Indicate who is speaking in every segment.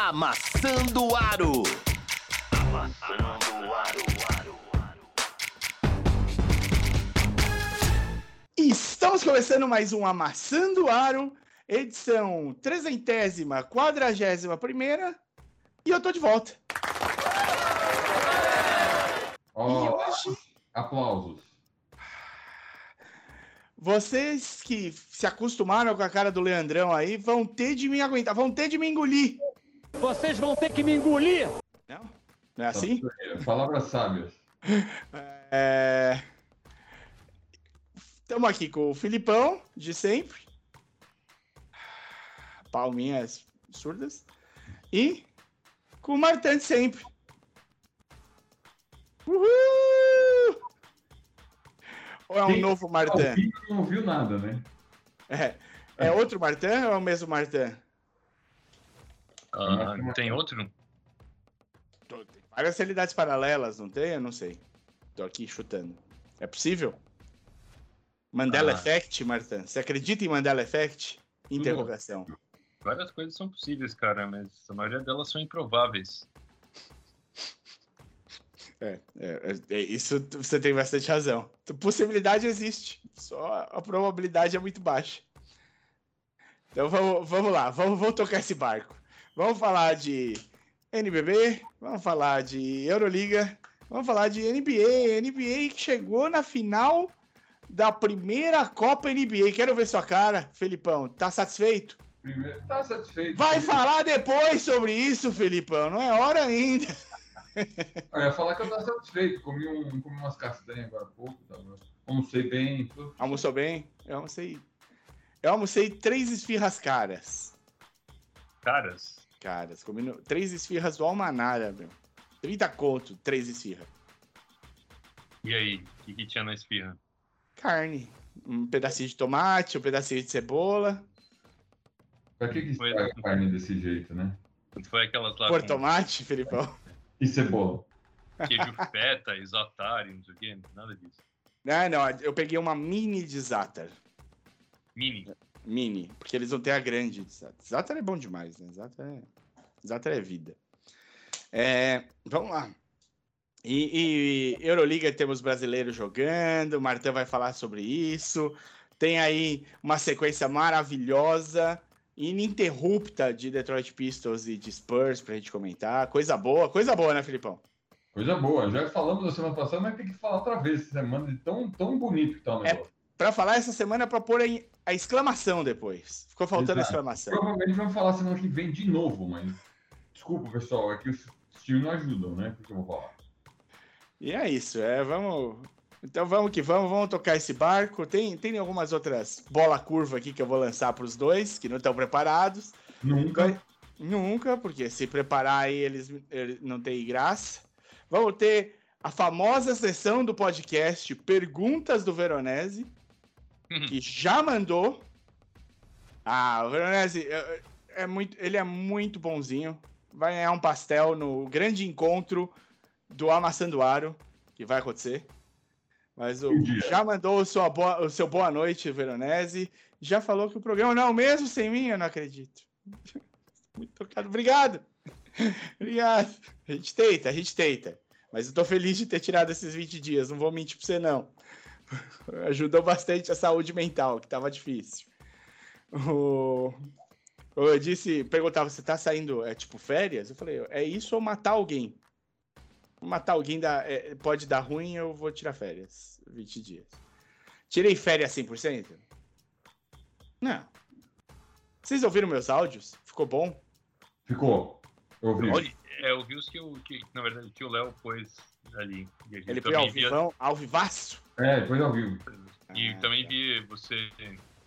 Speaker 1: Amassando Aro. Amassando Aro.
Speaker 2: Estamos começando mais um Amassando Aro, edição trezentésima, quadragésima primeira, e eu tô de volta.
Speaker 3: Ó,
Speaker 2: E hoje,
Speaker 3: aplausos.
Speaker 2: vocês que se acostumaram com a cara do Leandrão aí, vão ter de me aguentar, vão ter de me engolir.
Speaker 4: Vocês vão ter que me engolir.
Speaker 2: Não? Não é assim?
Speaker 3: Palavras sábias.
Speaker 2: É... Estamos aqui com o Filipão, de sempre. Palminhas surdas. E com o Martã de sempre. Uhul! Ou é um
Speaker 3: Quem
Speaker 2: novo
Speaker 3: vivo não ouviu nada, né?
Speaker 2: É. é outro Martã ou é o mesmo Martã?
Speaker 5: Ah, tem outro?
Speaker 2: Tem várias realidades paralelas, não tem? Eu não sei. Tô aqui chutando. É possível? Mandela
Speaker 5: Ah.
Speaker 2: Effect, Martã? Você acredita em Mandela Effect? Interrogação.
Speaker 5: Várias coisas são possíveis, cara, mas a maioria delas são improváveis.
Speaker 2: É, é, é, é, isso você tem bastante razão. Possibilidade existe, só a probabilidade é muito baixa. Então vamos, vamos lá, vamos, vamos tocar esse barco. Vamos falar de NBB, vamos falar de Euroliga, vamos falar de NBA. NBA que chegou na final da primeira Copa NBA. Quero ver sua cara, Felipão. Tá satisfeito?
Speaker 3: Primeiro, tá satisfeito.
Speaker 2: Vai falar depois sobre isso, Felipão. Não é hora ainda.
Speaker 3: Eu ia falar que eu tava satisfeito. Comi, um, comi umas castanhas agora há pouco. Tava, almocei bem. Tô...
Speaker 2: Almoçou bem? Eu almocei. Eu almocei três esfirras caras.
Speaker 5: Caras,
Speaker 2: Caras, comi no- três esfirras do Almanara, meu. 30 conto, três esfirras.
Speaker 5: e aí? O que, que tinha na esfirra?
Speaker 2: Carne. Um pedacinho de tomate, um pedacinho de cebola.
Speaker 3: Pra que que
Speaker 5: Foi-
Speaker 3: a carne desse jeito, né?
Speaker 5: Foi aquelas lá
Speaker 2: Por
Speaker 5: com
Speaker 2: tomate, Felipão.
Speaker 3: E cebola.
Speaker 5: queijo feta, isotari, não sei o quê, nada disso.
Speaker 2: Não, não, eu peguei uma mini de Zatar.
Speaker 5: Mini.
Speaker 2: Mini, porque eles não têm a grande de Zatar. Zatar é bom demais, né? Zatar é, Zatar é vida. É, vamos lá. E, e Euroliga temos brasileiros jogando, o Martão vai falar sobre isso. Tem aí uma sequência maravilhosa, ininterrupta de Detroit Pistons e de Spurs pra gente comentar. Coisa boa, coisa boa, né, Filipão?
Speaker 3: Coisa boa. Já falamos da semana passada, mas tem que falar outra vez essa semana de tão, tão bonito que tá o
Speaker 2: É.
Speaker 3: negócio.
Speaker 2: Pra falar essa semana é pra pôr aí a exclamação depois. Ficou faltando a
Speaker 3: Exato.
Speaker 2: exclamação.
Speaker 3: Provavelmente vamos falar semana que vem de novo, mas. Desculpa, pessoal, é que os times não ajudam, né? Porque eu vou falar.
Speaker 2: E é isso, é, vamos. Então vamos que vamos, vamos tocar esse barco. Tem, tem algumas outras bola curva aqui que eu vou lançar para os dois que não estão preparados.
Speaker 3: Nunca.
Speaker 2: Nunca, porque se preparar aí eles, eles não tem graça. Vamos ter a famosa sessão do podcast Perguntas do Veronese, que já mandou. Ah, o Veronese é, é muito, ele é muito bonzinho. Vai ganhar um pastel no grande encontro do Amassando Aro, que vai acontecer. Mas o, já mandou o seu, boa, o seu boa noite, Veronese. Já falou que o programa não, mesmo sem mim, eu não acredito. Muito tocado. Obrigado. Obrigado. A gente tenta, a gente tenta. Mas eu tô feliz de ter tirado esses 20 dias, não vou mentir pra você, não. Ajudou bastante a saúde mental, que tava difícil. O... Eu disse, perguntava, você tá saindo, é tipo férias? Eu falei, é isso ou matar alguém? Matar alguém dá, é, pode dar ruim, eu vou tirar férias. 20 dias. Tirei férias 100%? Não. Vocês ouviram meus áudios? Ficou bom?
Speaker 3: Ficou. Eu ouvi.
Speaker 5: Olha, é, eu vi os que, o, que na verdade, que o Léo pôs ali.
Speaker 2: Ele foi
Speaker 5: também
Speaker 2: ao
Speaker 5: via-
Speaker 2: vivão, ao vivaço?
Speaker 3: É, depois ao vivo.
Speaker 5: E
Speaker 2: Ah,
Speaker 5: também
Speaker 2: tá.
Speaker 5: vi você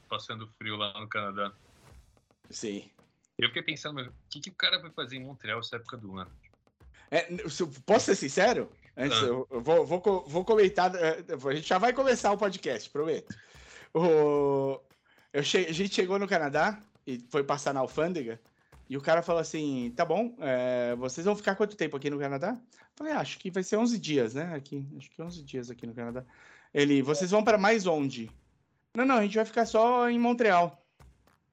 Speaker 5: passando frio lá no Canadá.
Speaker 2: Sim.
Speaker 5: Eu fiquei pensando, o que, que o cara vai fazer em Montreal essa época do ano?
Speaker 2: É, se eu- posso ser sincero? Antes,
Speaker 5: Ah.
Speaker 2: eu, eu vou, vou, vou comentar. eh, A gente já vai começar o podcast, prometo. O, eu che- a gente chegou no Canadá e foi passar na alfândega. E o cara falou assim: tá bom, eh, vocês vão ficar quanto tempo aqui no Canadá? Eu falei: "Ah, acho que vai ser 11 dias, né? Aqui, acho que 11 dias aqui no Canadá. Ele, vocês vão para mais onde? Não, não, a gente vai ficar só em Montreal.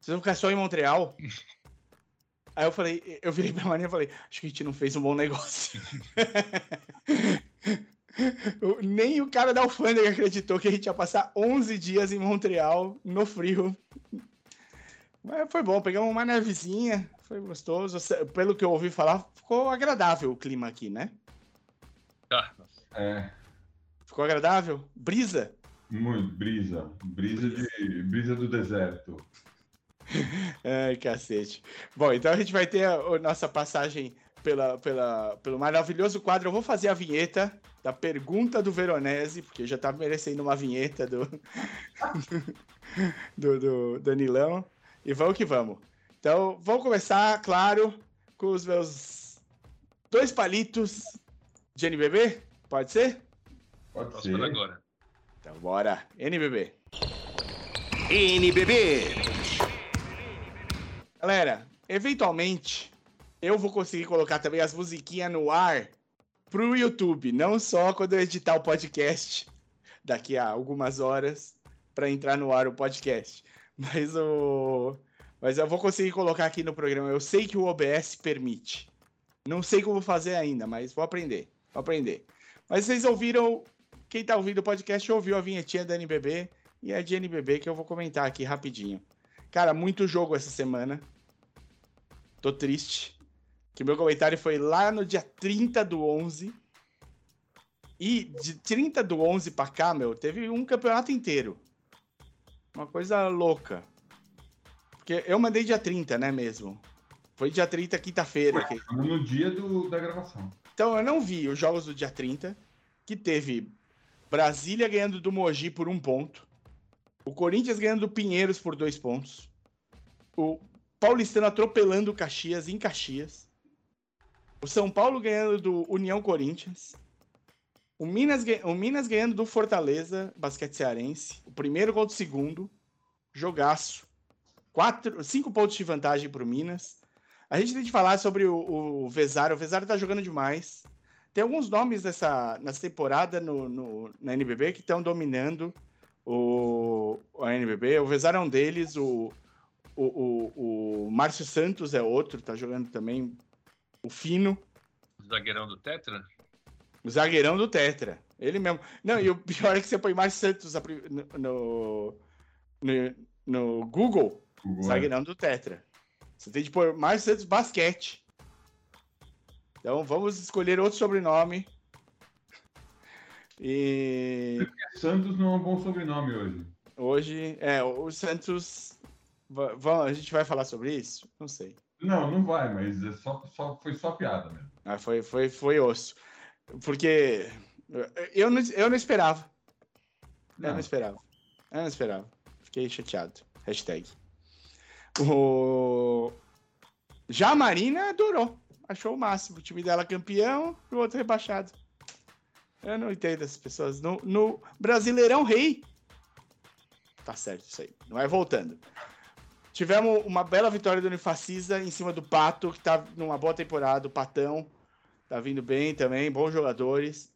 Speaker 2: Vocês vão ficar só em Montreal? Aí eu falei, eu virei pra Marinha e falei, acho que a gente não fez um bom negócio. Nem o cara da alfândega acreditou que a gente ia passar 11 dias em Montreal, no frio. Mas foi bom, pegamos uma nevezinha, foi gostoso. Pelo que eu ouvi falar, ficou agradável o clima aqui, né?
Speaker 5: Ah.
Speaker 3: É,
Speaker 2: Ficou agradável? Brisa?
Speaker 3: muito, brisa. Brisa, de, brisa do deserto.
Speaker 2: Ai, cacete. Bom, então a gente vai ter a, a nossa passagem pela, pela, pelo maravilhoso quadro. Eu vou fazer a vinheta da pergunta do Veronese, porque já tá merecendo uma vinheta do, do, do Danilão. E vamos que vamos. Então, vamos começar, claro, com os meus dois palitos de NBB? Pode ser?
Speaker 3: Pode
Speaker 5: Posso
Speaker 3: ser.
Speaker 5: falar agora.
Speaker 2: Então, bora. NBB.
Speaker 1: NBB.
Speaker 2: Galera, eventualmente eu vou conseguir colocar também as musiquinhas no ar pro YouTube, não só quando eu editar o podcast daqui a algumas horas para entrar no ar o podcast, mas o mas eu vou conseguir colocar aqui no programa. Eu sei que o OBS permite. Não sei como fazer ainda, mas vou aprender. Vou aprender. Mas vocês ouviram, quem tá ouvindo o podcast ouviu a vinhetinha da NBB e é de NBB que eu vou comentar aqui rapidinho. Cara, muito jogo essa semana. Tô triste. Que meu comentário foi lá no dia 30 do 11. E de 30 do 11 pra cá, meu, teve um campeonato inteiro. Uma coisa louca. Porque eu mandei dia 30, né, mesmo? Foi dia 30, quinta-feira. que-
Speaker 3: no dia do, da gravação.
Speaker 2: Então eu não vi os jogos do dia 30, que teve Brasília ganhando do Mogi por um ponto, o Corinthians ganhando do Pinheiros por dois pontos, o Paulistano atropelando o Caxias em Caxias, o São Paulo ganhando do União Corinthians, o Minas, o Minas ganhando do Fortaleza, basquete cearense, o primeiro contra o segundo, jogaço. Quatro, cinco pontos de vantagem para o Minas. A gente tem que falar sobre o, o Vezaro. O Vezaro tá jogando demais. Tem alguns nomes nessa, nessa temporada no, no- na NBB que estão dominando o, a NBB. O Vezaro é um deles. O, o, o, o Márcio Santos é outro, tá jogando também. O Fino,
Speaker 5: O zagueirão do Tetra?
Speaker 2: o zagueirão do Tetra. Ele mesmo. Não, e o pior é que você põe Márcio Santos no, no- no Google,
Speaker 3: Google,
Speaker 2: zagueirão do Tetra. Você tem de pôr Márcio Santos Basquete. Então vamos escolher outro sobrenome. E.
Speaker 3: Santos não é um bom sobrenome hoje.
Speaker 2: hoje, é, o Santos. va- A gente vai falar sobre isso? Não sei.
Speaker 3: Não, não vai, mas é só, só, foi só piada mesmo.
Speaker 2: Ah, foi, foi, foi osso. Porque eu não, eu não esperava. Eu não
Speaker 3: Não.
Speaker 2: esperava. Eu não esperava. Fiquei chateado. Hashtag. O... Já a Marina adorou. Achou o máximo. O time dela campeão e o outro rebaixado. Eu não entendo essas pessoas. No, no Brasileirão Rei. Tá certo isso aí. Não é voltando. Tivemos uma bela vitória do Unifacisa em cima do Pato, que tá numa boa temporada. O Patão tá vindo bem também. Bons jogadores.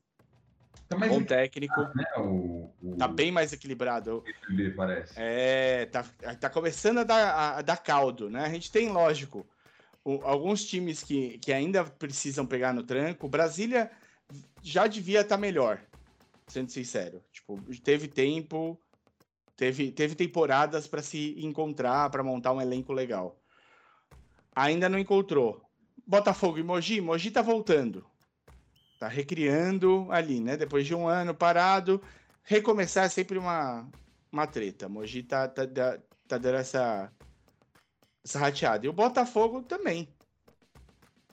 Speaker 3: Tá mais
Speaker 2: Bom técnico.
Speaker 3: né, o, o
Speaker 2: Tá bem mais equilibrado.
Speaker 3: NBB, parece.
Speaker 2: É, tá, tá começando a dar, a- dar caldo, né? A gente tem, lógico, o- alguns times que, que ainda precisam pegar no tranco. Brasília já devia estar melhor, sendo sincero. Tipo, teve tempo, teve, teve temporadas para se encontrar, para montar um elenco legal. Ainda não encontrou. Botafogo e Mogi, Mogi tá voltando. Tá recriando ali, né? Depois de um ano parado, recomeçar é sempre uma, uma treta. Mogi tá, tá, tá, dando essa, essa rateada. E o Botafogo também.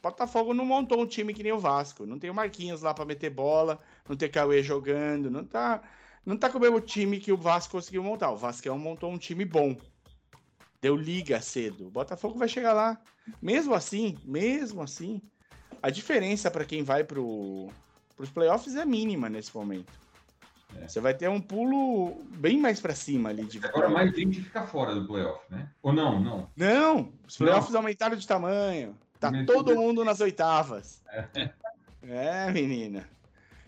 Speaker 2: Botafogo não montou um time que nem o Vasco. Não tem o Marquinhos lá pra meter bola, não tem Cauê jogando, não tá, não tá com o mesmo time que o Vasco conseguiu montar. O Vasco montou um time bom. Deu liga cedo. O Botafogo vai chegar lá. Mesmo assim, mesmo assim, a diferença para quem vai pro, pros playoffs é mínima nesse momento.
Speaker 3: É.
Speaker 2: Você vai ter um pulo bem mais para cima ali de
Speaker 3: Agora
Speaker 2: vitória.
Speaker 3: mais gente fica fora do playoff, né? Ou não, não.
Speaker 2: Não, os playoffs aumentaram de tamanho. Tá
Speaker 3: Meu
Speaker 2: todo
Speaker 3: Deus.
Speaker 2: mundo nas oitavas. É, menina.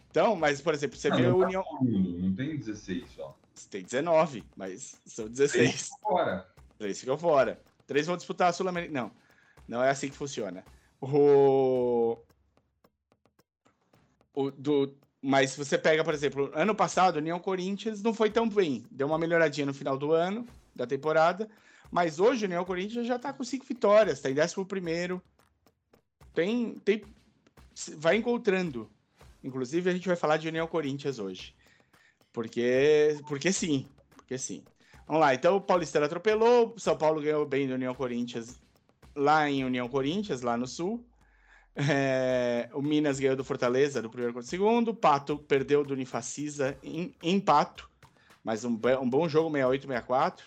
Speaker 2: Então, mas, por exemplo, você
Speaker 3: Não,
Speaker 2: vê
Speaker 3: não
Speaker 2: a
Speaker 3: tá
Speaker 2: União.
Speaker 3: todo mundo, não tem 16 só.
Speaker 2: Tem 19, mas são
Speaker 3: Três
Speaker 2: 16.
Speaker 3: ficam fora.
Speaker 2: Três ficam fora. Três vão disputar a Sul-Americana. Não. Não é assim que funciona. O... o do... Mas se você pega, por exemplo, ano passado, o União Corinthians não foi tão bem. Deu uma melhoradinha no final do ano, da temporada. Mas hoje o União Corinthians já tá com cinco vitórias, tá em décimo primeiro. Tem, tem, vai encontrando. Inclusive, a gente vai falar de União Corinthians hoje. Porque, porque sim, porque sim. Vamos lá, então o Paulistano atropelou, São Paulo ganhou bem do União Corinthians lá em União Corinthians, lá no Sul. É, o Minas ganhou do Fortaleza do primeiro contra o segundo. Pato perdeu do Unifacisa em, em Pato, mas um, um bom jogo, 68-64.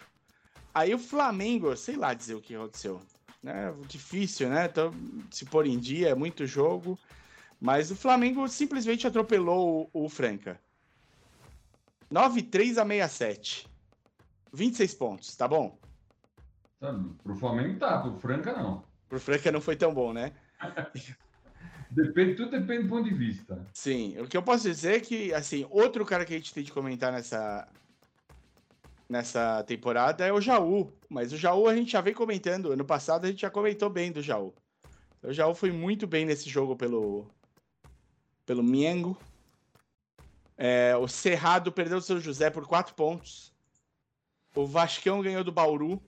Speaker 2: Aí o Flamengo, sei lá dizer o que aconteceu. Né? Difícil, né? Então, se pôr em dia, é muito jogo. Mas o Flamengo simplesmente atropelou o, o Franca. 9-3 a 67. 26 pontos, tá bom?
Speaker 3: Tá, pro Flamengo tá, pro Franca não.
Speaker 2: Pro Franca não foi tão bom, né?
Speaker 3: depende, tudo depende do ponto de vista.
Speaker 2: Sim, o que eu posso dizer é que, assim, outro cara que a gente tem de comentar nessa, nessa temporada é o Jaú. Mas o Jaú a gente já vem comentando. Ano passado a gente já comentou bem do Jaú. O Jaú foi muito bem nesse jogo pelo, pelo Miengo. É, o Cerrado perdeu o seu José por 4 pontos. O Vascão ganhou do Bauru.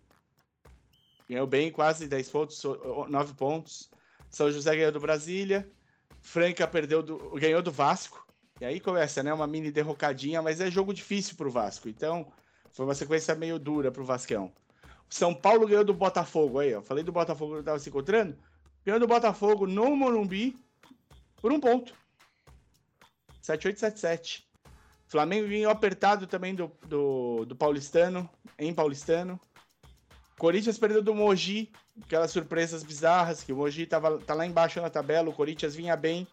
Speaker 2: Ganhou bem, quase 10 pontos, 9 pontos. São José ganhou do Brasília. Franca perdeu do, ganhou do Vasco. E aí começa, né? Uma mini derrocadinha, mas é jogo difícil pro Vasco. Então, foi uma sequência meio dura pro Vascão. São Paulo ganhou do Botafogo. Aí, ó. Falei do Botafogo que tava se encontrando. Ganhou do Botafogo no Morumbi por um ponto. 7877. Flamengo ganhou apertado também do, do, do Paulistano, em Paulistano. Corinthians perdeu do Mogi, aquelas surpresas bizarras, que o Mogi tava, tá lá embaixo na tabela, o Corinthians vinha bem.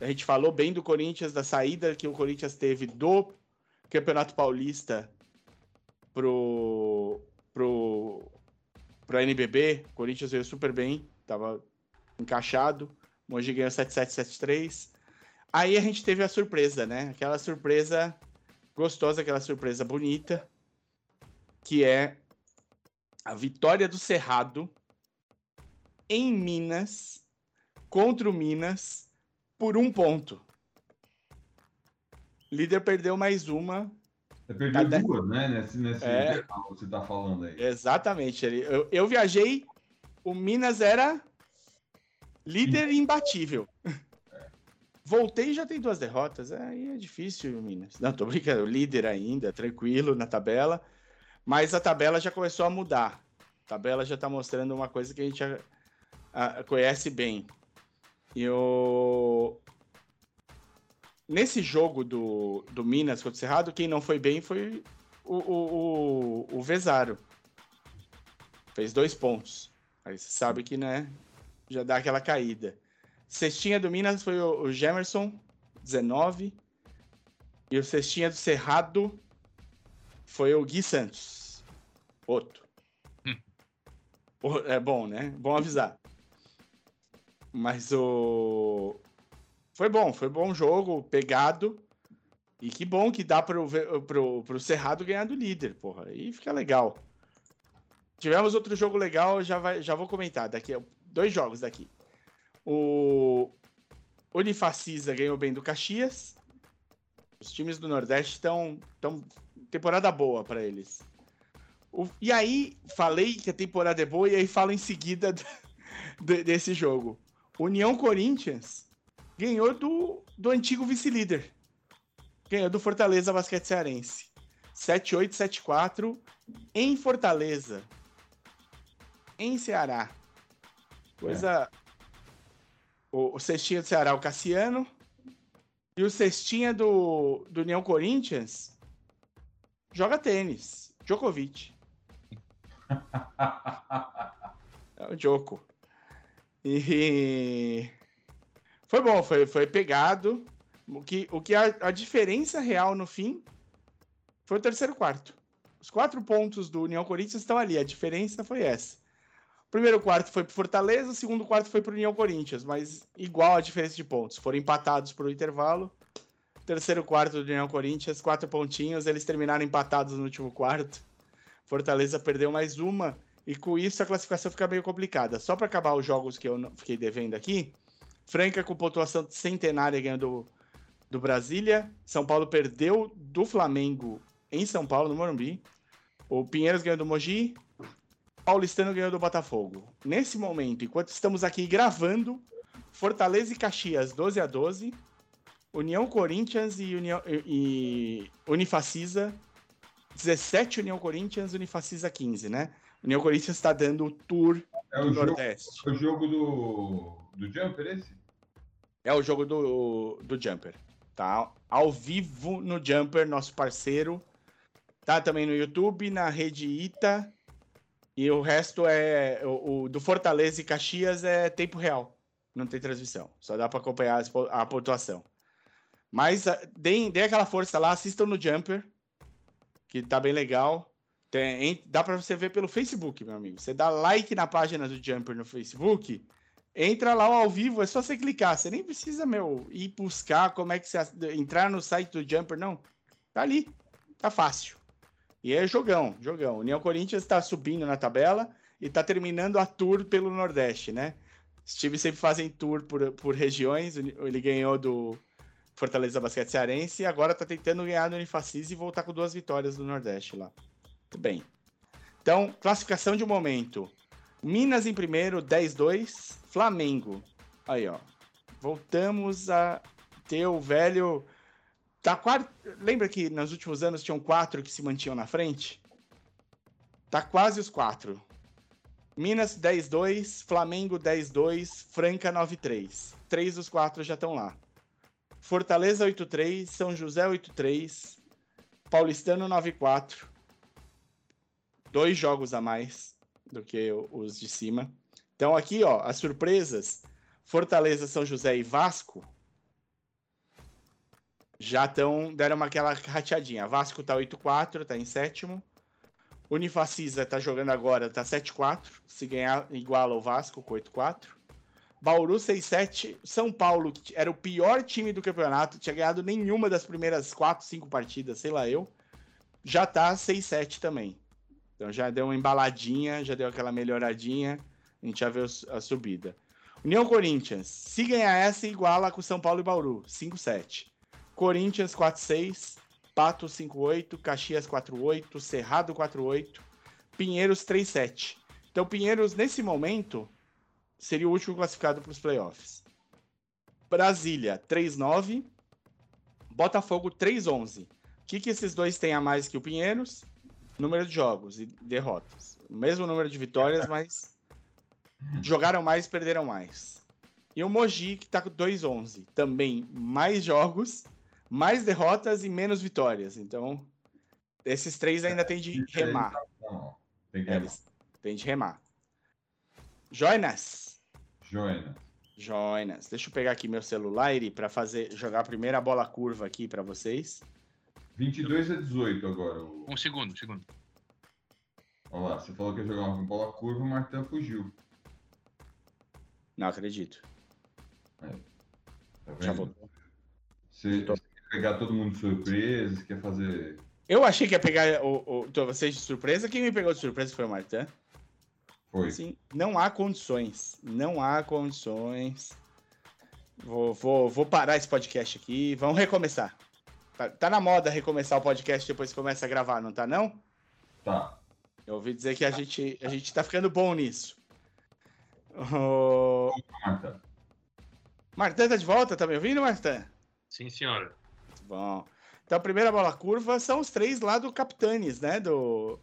Speaker 2: A gente falou bem do Corinthians, da saída que o Corinthians teve do Campeonato Paulista pro, pro, pro NBB. O Corinthians veio super bem, tava encaixado. O Mogi ganhou 7773. Aí a gente teve a surpresa, né? Aquela surpresa gostosa, aquela surpresa bonita, que é a vitória do Cerrado em Minas contra o Minas por um ponto. Líder perdeu mais uma.
Speaker 3: Você perdeu tá duas, né? Nesse, nesse é, que você tá falando aí.
Speaker 2: Exatamente. Eu, eu viajei, o Minas era líder imbatível. Voltei e já tem duas derrotas. Aí é difícil, Minas. Não, tô brincando. Líder ainda, tranquilo na tabela. Mas a tabela já começou a mudar. A tabela já tá mostrando uma coisa que a gente já, a, conhece bem. E o... Nesse jogo do, do Minas contra o Cerrado, quem não foi bem foi o, o, o, o Vezaro. Fez dois pontos. Aí você sabe que, né, já dá aquela caída. Cestinha do Minas foi o, o Gemerson, 19. E o cestinha do Cerrado foi o Gui Santos, outro. Hum. É bom, né? Bom avisar. Mas o. Foi bom, foi bom jogo, pegado. E que bom que dá pro, pro, pro Cerrado ganhar do líder, porra. Aí fica legal. Tivemos outro jogo legal, já, vai, já vou comentar. Daqui, dois jogos daqui. O Unifacisa ganhou bem do Caxias. Os times do Nordeste estão. Tão, temporada boa para eles. O, e aí, falei que a temporada é boa, e aí falo em seguida do, desse jogo. União Corinthians ganhou do, do antigo vice-líder. Ganhou do Fortaleza Basquete Cearense. 7-8, 7-4 em Fortaleza. Em Ceará. Coisa. É o, o cestinha do Ceará, o Cassiano. E o cestinha do, do União Corinthians joga tênis. Djokovic. é o Joko. E foi bom, foi, foi pegado. O que, o que a, a diferença real no fim foi o terceiro quarto. Os quatro pontos do União Corinthians estão ali. A diferença foi essa primeiro quarto foi pro Fortaleza, o segundo quarto foi pro União Corinthians, mas igual a diferença de pontos. Foram empatados pro intervalo. Terceiro quarto do União Corinthians, quatro pontinhos, eles terminaram empatados no último quarto. Fortaleza perdeu mais uma E com isso a classificação fica meio complicada. Só para acabar os jogos que eu fiquei devendo aqui, Franca com pontuação centenária ganhando do, do Brasília. São Paulo perdeu do Flamengo em São Paulo, no Morumbi. O Pinheiros ganhou do Mogi. Paulistano ganhou do Botafogo. Nesse momento, enquanto estamos aqui gravando, Fortaleza e Caxias 12 a 12 União Corinthians e, União, e, e Unifacisa 17 União Corinthians, Unifacisa 15, né? União Corinthians está dando o tour
Speaker 3: É
Speaker 2: do
Speaker 3: o jogo,
Speaker 2: Nordeste.
Speaker 3: é o jogo do, do Jumper esse?
Speaker 2: É o jogo do, do Jumper. Tá ao vivo no Jumper, nosso parceiro. Tá também no YouTube, na rede Ita. E o resto é. O, o do Fortaleza e Caxias é tempo real. Não tem transmissão. Só dá para acompanhar a pontuação. Mas ah, deem, deem aquela força lá, assistam no Jumper. Que tá bem legal. Tem- dá para você ver pelo Facebook, meu amigo. Você dá like na página do Jumper no Facebook. Entra lá ao vivo, é só você clicar. Você nem precisa, meu, ir buscar como é que você entrar no site do Jumper, não. Tá ali. Tá fácil. E é jogão, jogão. União Corinthians está subindo na tabela e tá terminando a tour pelo Nordeste, né? Os times sempre fazem tour por, por regiões. Ele ganhou do Fortaleza Basquete Cearense e agora tá tentando ganhar no Unifacis e voltar com duas vitórias do Nordeste lá. Muito bem. Então, classificação de momento. Minas em primeiro, 10-2. Flamengo. Aí, ó. Voltamos a ter o velho. Tá quase... Lembra que nos últimos anos tinham quatro que se mantinham na frente? Tá quase os quatro. Minas 10-2, Flamengo 10-2, Franca 9-3. Três dos quatro já estão lá. Fortaleza 8-3, São José 8-3, Paulistano 9-4. Dois jogos a mais do que os de cima. Então aqui, ó, as surpresas, Fortaleza, São José e Vasco já estão deram uma aquela rateadinha. Vasco tá 8-4, tá em sétimo. Unifacisa tá jogando agora, tá 7-4. Se ganhar, iguala o Vasco com 8-4. Bauru 6-7. São Paulo, que era o pior time do campeonato, tinha ganhado nenhuma das primeiras 4, 5 partidas, sei lá eu. Já tá 6-7 também. Então já deu uma embaladinha, já deu aquela melhoradinha. A gente já vê a subida. União Corinthians, se ganhar essa, iguala com São Paulo e Bauru, 5-7. Corinthians 4-6. Pato 5-8, Caxias 4-8, Cerrado 4-8, Pinheiros 3-7. Então, Pinheiros, nesse momento, seria o último classificado para os playoffs. Brasília 3-9, Botafogo 3-11. O que, que esses dois têm a mais que o Pinheiros? Número de jogos e derrotas. O mesmo número de vitórias, mas jogaram mais, perderam mais. E o Mogi, que tá com 2-11. Também mais jogos, mais derrotas e menos vitórias. Então, esses três ainda tem de remar.
Speaker 3: Tem que
Speaker 2: É,
Speaker 3: remar.
Speaker 2: eles têm de remar. Joinas.
Speaker 3: Joina.
Speaker 2: Joinas. Deixa eu pegar aqui meu celular para fazer jogar a primeira bola curva aqui para vocês.
Speaker 3: 22 a 18 agora. o-
Speaker 5: Um segundo, um segundo.
Speaker 3: Olha lá, você falou que ia jogar uma bola curva, o Martão fugiu.
Speaker 2: Não acredito.
Speaker 3: Tá
Speaker 2: Já
Speaker 3: vendo?
Speaker 2: voltou.
Speaker 3: Você, você quer pegar todo mundo de surpresa, você quer fazer.
Speaker 2: Eu achei que ia pegar o, o, então, vocês de surpresa. Quem me pegou de surpresa foi o Martin.
Speaker 3: Foi.
Speaker 2: Sim, não há condições. Não há condições. Vou, vou, vou parar esse podcast aqui. Vamos recomeçar. Tá, tá na moda recomeçar o podcast depois que começa a gravar, não tá não?
Speaker 3: Tá.
Speaker 2: Eu ouvi dizer que a gente, a gente tá ficando bom nisso. O...
Speaker 3: Marta.
Speaker 2: Martin tá de volta? Tá me ouvindo, Martin?
Speaker 5: Sim, senhora.
Speaker 2: Bom. Então, a primeira bola curva são os três lá do Capitanes, né? Do,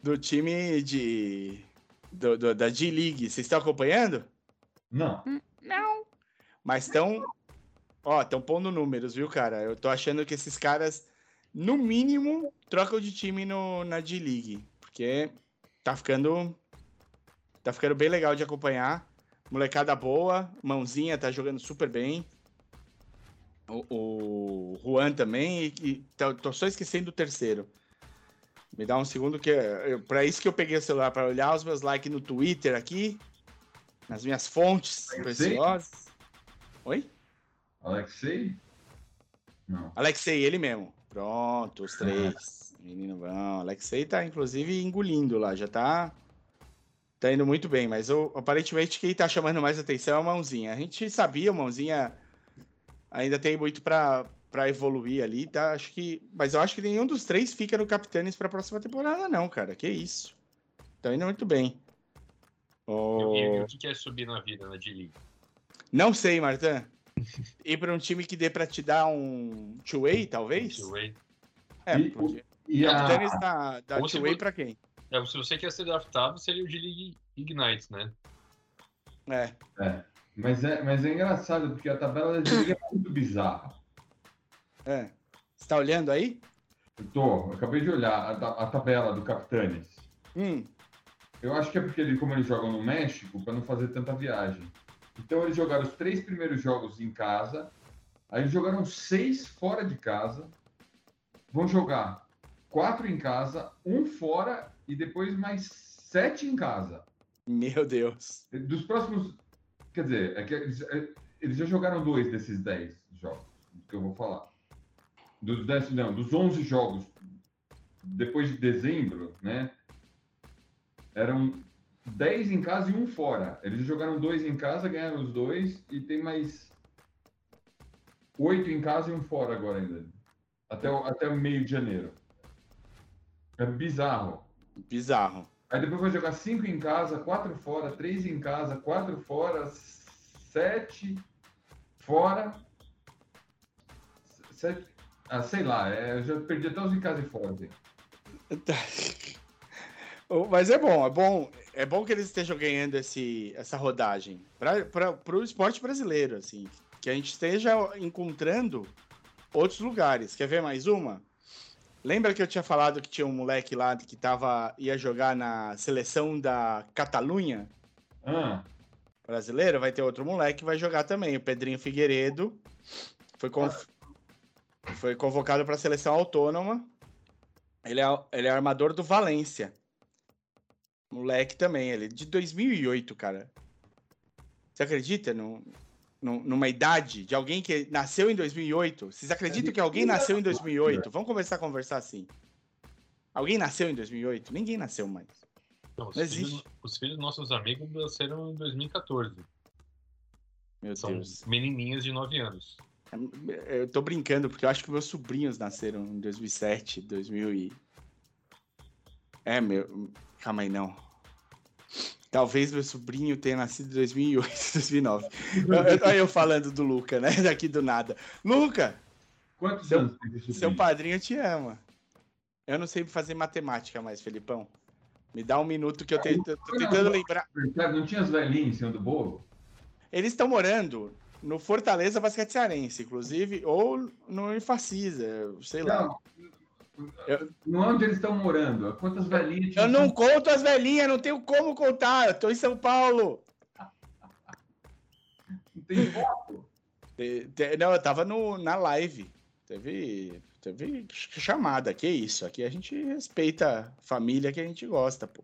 Speaker 2: do time de. Do- do- da G-League. Vocês estão acompanhando?
Speaker 3: Não.
Speaker 2: Não. Mas estão. Ó, estão pondo números, viu, cara? Eu tô achando que esses caras, no mínimo, trocam de time no, na D-League. Porque tá ficando. Tá ficando bem legal de acompanhar. Molecada boa, mãozinha tá jogando super bem. O, o Juan também. E, e tô, tô só esquecendo o terceiro. Me dá um segundo que. Eu, pra isso que eu peguei o celular, pra olhar os meus likes no Twitter aqui. Nas minhas fontes
Speaker 3: Alexei?
Speaker 2: preciosas. Oi?
Speaker 3: Alexei? Não.
Speaker 2: Alexei, ele mesmo. Pronto, os três. Menino bom. Alexei tá, inclusive, engolindo lá. Já tá Tá indo muito bem, mas o- aparentemente quem tá chamando mais atenção é a mãozinha. A gente sabia, a mãozinha ainda tem muito pra, pra evoluir ali, tá? Acho que. Mas eu acho que nenhum dos três fica no Capitanes pra próxima temporada, não, cara. Que isso. Tá indo muito bem.
Speaker 5: E,
Speaker 2: O-
Speaker 5: e- e o que é subir na vida na D-League?
Speaker 2: Não sei, Martin. Ir pra um time que dê pra te dar um two-way, talvez?
Speaker 5: Two-way.
Speaker 2: É,
Speaker 3: E- E
Speaker 2: o
Speaker 3: a,
Speaker 2: Capitanes dá, two-way pra quem?
Speaker 5: É, se você quer ser draftado, seria o D-League Ignite, né?
Speaker 2: É.
Speaker 3: é, mas, é, mas é engraçado, porque a tabela da liga é muito bizarra.
Speaker 2: É. Você tá olhando aí?
Speaker 3: Eu tô, eu acabei de olhar a, a tabela do Capitanes.
Speaker 2: Hum.
Speaker 3: Eu acho que é porque ele, como eles jogam no México, para não fazer tanta viagem. Então eles jogaram os três primeiros jogos em casa, aí eles jogaram seis fora de casa, vão jogar quatro em casa, um fora e depois mais sete em casa.
Speaker 2: Meu Deus.
Speaker 3: Dos próximos, quer dizer, é que eles, é- eles já jogaram dois desses dez jogos que eu vou falar. Dos dez, não, dos onze jogos depois de dezembro, né? Eram 10 em casa e um fora. Eles jogaram dois em casa, ganharam os dois e tem mais oito em casa e um fora agora ainda. Até o, até o meio de janeiro. É bizarro.
Speaker 2: Bizarro.
Speaker 3: Aí depois vai jogar cinco em casa, quatro fora, três em casa, quatro fora, sete fora. Sete, ah, sei lá, é, eu já perdi até os em casa e fora.
Speaker 2: Mas é bom, é bom, é bom que eles estejam ganhando esse, essa rodagem para o esporte brasileiro, assim, que a gente esteja encontrando outros lugares. Quer ver mais uma? Lembra que eu tinha falado que tinha um moleque lá que tava, ia jogar na seleção da Catalunha
Speaker 3: Ah,
Speaker 2: brasileira? Vai ter outro moleque que vai jogar também, o Pedrinho Figueiredo. Foi, conv- foi convocado para a seleção autônoma. Ele é, ele é armador do Valência. Moleque também, ele de 2008, cara. Você acredita num- num- numa idade de alguém que nasceu em 2008? Vocês acreditam que alguém nasceu em 2008? Vamos começar a conversar assim. Alguém nasceu em 2008? Ninguém nasceu mais.
Speaker 5: Não, os,
Speaker 2: Não
Speaker 5: filhos,
Speaker 2: existe.
Speaker 5: os filhos dos nossos amigos nasceram em 2014.
Speaker 2: Meu
Speaker 5: São
Speaker 2: Deus.
Speaker 5: menininhas de 9 anos.
Speaker 2: Eu tô brincando, porque eu acho que meus sobrinhos nasceram em 2007, 2000 e... É, meu... Calma aí, não. Talvez meu sobrinho tenha nascido em 2008, 2009. Eu- Olha eu falando do Luca, né? Daqui do nada. Luca,
Speaker 3: quantos
Speaker 2: Seu-
Speaker 3: anos tem
Speaker 2: seu padrinho te ama. Eu não sei fazer matemática mais, Felipão. Me dá um minuto que eu te- tô, tô tentando lembrar.
Speaker 3: Não tinha as velhinhas em cima do bolo?
Speaker 2: Eles estão morando no Fortaleza Basquete Cearense, inclusive, ou no Infacisa, sei lá.
Speaker 3: Não,
Speaker 2: Eu-
Speaker 3: não é onde eles estão morando. Quantas velhinhas?
Speaker 2: Eu não conto as velhinhas, não tenho como contar. Eu tô em São Paulo.
Speaker 3: Não tem foto.
Speaker 2: Não, eu tava no, na live. Teve, teve ch- chamada. Que isso? Aqui a gente respeita a família que a gente gosta, pô.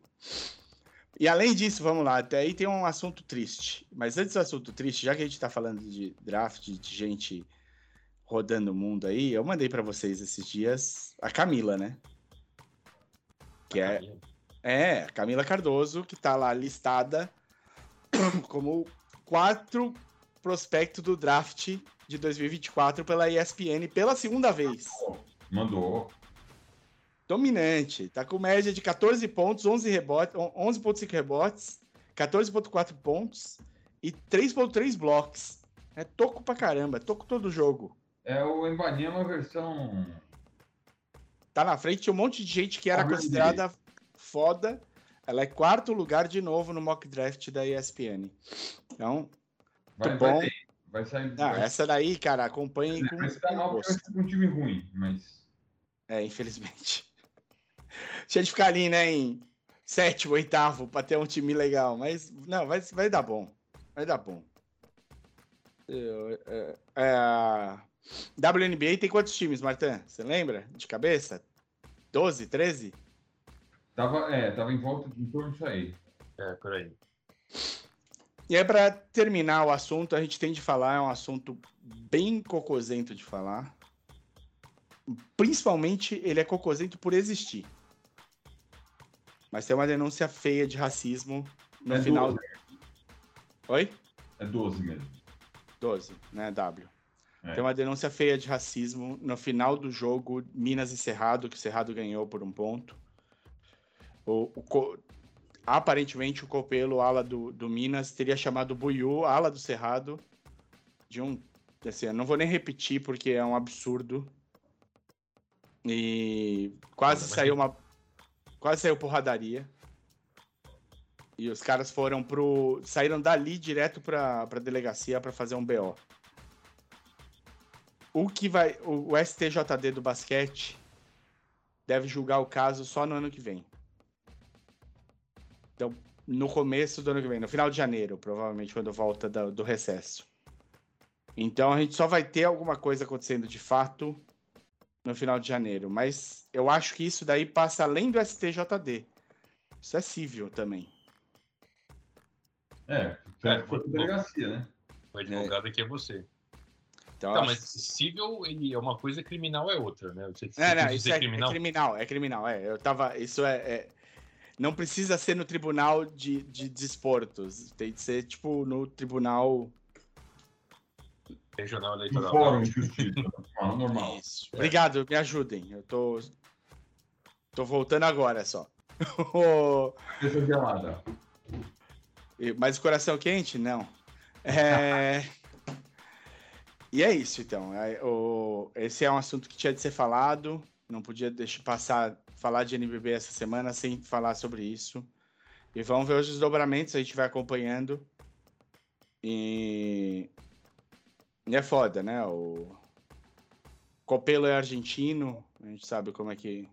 Speaker 2: E além disso, vamos lá, até aí tem um assunto triste. Mas antes do assunto triste, já que a gente tá falando de draft, de gente rodando o mundo aí, eu mandei pra vocês esses dias a Camila, né? Que é, É, a Camila Cardoso, que tá lá listada como quatro prospectos do draft de 2024 pela ESPN pela segunda vez.
Speaker 3: Mandou.
Speaker 2: Dominante, tá com média de 14 pontos, 11 rebotes, 11.5 rebotes, 14.4 pontos e 3.3 blocos. É toco pra caramba, toco todo jogo.
Speaker 3: É o Embanyama versão.
Speaker 2: Tá na frente um monte de gente que era
Speaker 3: Ah,
Speaker 2: considerada foda. Ela é quarto lugar de novo no mock draft da ESPN. Então,
Speaker 3: Vai,
Speaker 2: bom.
Speaker 3: ter, vai sair.
Speaker 2: Ah,
Speaker 3: vai,
Speaker 2: essa daí, cara, acompanhem com,
Speaker 3: vai
Speaker 2: com
Speaker 3: vai ser com um time ruim, mas.
Speaker 2: É, infelizmente. Tinha de ficar ali, né, em sétimo, oitavo, pra ter um time legal. Mas, não, vai, vai dar bom. Vai dar bom. Eu, é, é, a WNBA tem quantos times, Martin? Você lembra? De cabeça? 12, 13?
Speaker 3: Tava, é, tava em volta em torno disso aí.
Speaker 5: É, por aí.
Speaker 2: E aí, pra terminar o assunto, a gente tem de falar, é um assunto bem cocosento de falar. Principalmente, ele é cocosento por existir. Mas tem uma denúncia feia de racismo no
Speaker 3: É
Speaker 2: final.
Speaker 3: 12,
Speaker 2: Oi?
Speaker 3: é 12 mesmo.
Speaker 2: 12, né? W.
Speaker 3: É.
Speaker 2: Tem uma denúncia feia de racismo no final do jogo Minas e Cerrado, que o Cerrado ganhou por um ponto. O, o Co- aparentemente o Copelo, ala do, do Minas, teria chamado Buiú, ala do Cerrado, de um. Assim, eu não vou nem repetir porque é um absurdo. E quase
Speaker 5: Mas-
Speaker 2: saiu uma. Quase saiu porradaria. E os caras foram pro. saíram dali direto pra, pra delegacia pra fazer um BO. O que vai. O, o STJD do basquete deve julgar o caso só no ano que vem. Então, no começo do ano que vem, no final de janeiro, provavelmente, quando volta da- do recesso. Então a gente só vai ter alguma coisa acontecendo de fato no final de janeiro. Mas eu acho que isso daí passa além do STJD. Isso é cível também.
Speaker 3: É,
Speaker 5: É,
Speaker 3: foi pra delegacia, né?
Speaker 5: O advogado aqui é você.
Speaker 2: Então,
Speaker 5: Tá, mas civil ele é uma coisa, criminal é outra, né? Você, você
Speaker 2: Não, não, isso é criminal? é criminal, é criminal, é. Eu tava. Isso é. é- não precisa ser no tribunal de, de desportos. Tem que ser, tipo, no tribunal.
Speaker 5: Regional
Speaker 3: No
Speaker 5: eleitoral.
Speaker 3: fórum de justiça. normal, normal.
Speaker 2: Isso. Obrigado, me ajudem. Eu tô. Tô voltando agora só.
Speaker 3: Cabeça gelada.
Speaker 2: Mas o coração quente? Não. É... e é isso, então. É, Esse é um assunto que tinha de ser falado. Não podia deixar passar, falar de NBB essa semana sem falar sobre isso. E vamos ver os desdobramentos, a gente vai acompanhando. E é foda, né? O Copelo é argentino, a gente sabe como é que.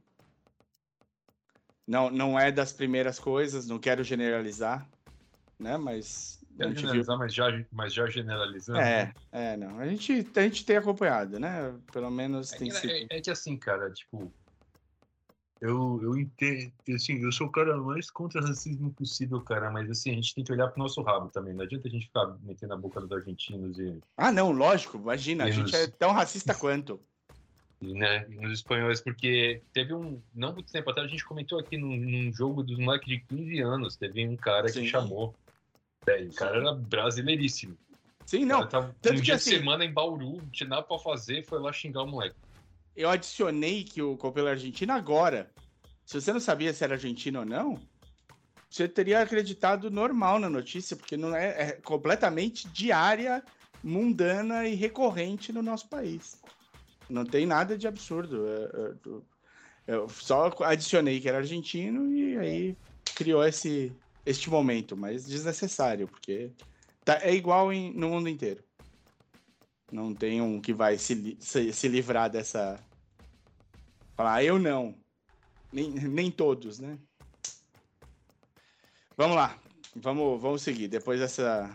Speaker 2: Não, não é das primeiras coisas, não quero generalizar, né? Mas
Speaker 5: Quero
Speaker 2: gente viu.
Speaker 5: generalizar, mas já, mas já generalizando.
Speaker 2: É, é, não. A gente, a gente tem acompanhado, né? Pelo menos
Speaker 5: É,
Speaker 2: tem
Speaker 5: que-
Speaker 2: sido.
Speaker 5: é- é que assim, cara, tipo. Eu, eu entendo, assim, eu sou o cara mais contra racismo possível, cara, mas assim, a gente tem que olhar pro nosso rabo também. Não adianta a gente ficar metendo a boca dos argentinos e,
Speaker 2: Ah, não, lógico, imagina, a gente é tão racista quanto.
Speaker 5: e, né, e nos espanhóis, porque teve um. Não muito tempo atrás, a gente comentou aqui num, num jogo dos moleques de 15 anos, teve um cara
Speaker 2: Sim.
Speaker 5: que chamou. É, e o cara era brasileiríssimo.
Speaker 2: Sim, não.
Speaker 5: cara tava
Speaker 2: tanto
Speaker 5: um dia
Speaker 2: assim-
Speaker 5: de semana em Bauru, não tinha nada pra fazer, foi lá xingar o moleque.
Speaker 2: Eu adicionei que o Copelo é argentino agora. Se você não sabia se era argentino ou não, você teria acreditado normal na notícia, porque não é, é completamente diária, mundana e recorrente no nosso país. Não tem nada de absurdo. É, é, eu só adicionei que era argentino e aí criou esse este momento, mas desnecessário, porque tá, é igual em- no mundo inteiro. Não tem um que vai se, se, se livrar dessa. Falar, "Ah, eu não. Nem, nem todos, né? Vamos lá. Vamos, vamos seguir. Depois dessa.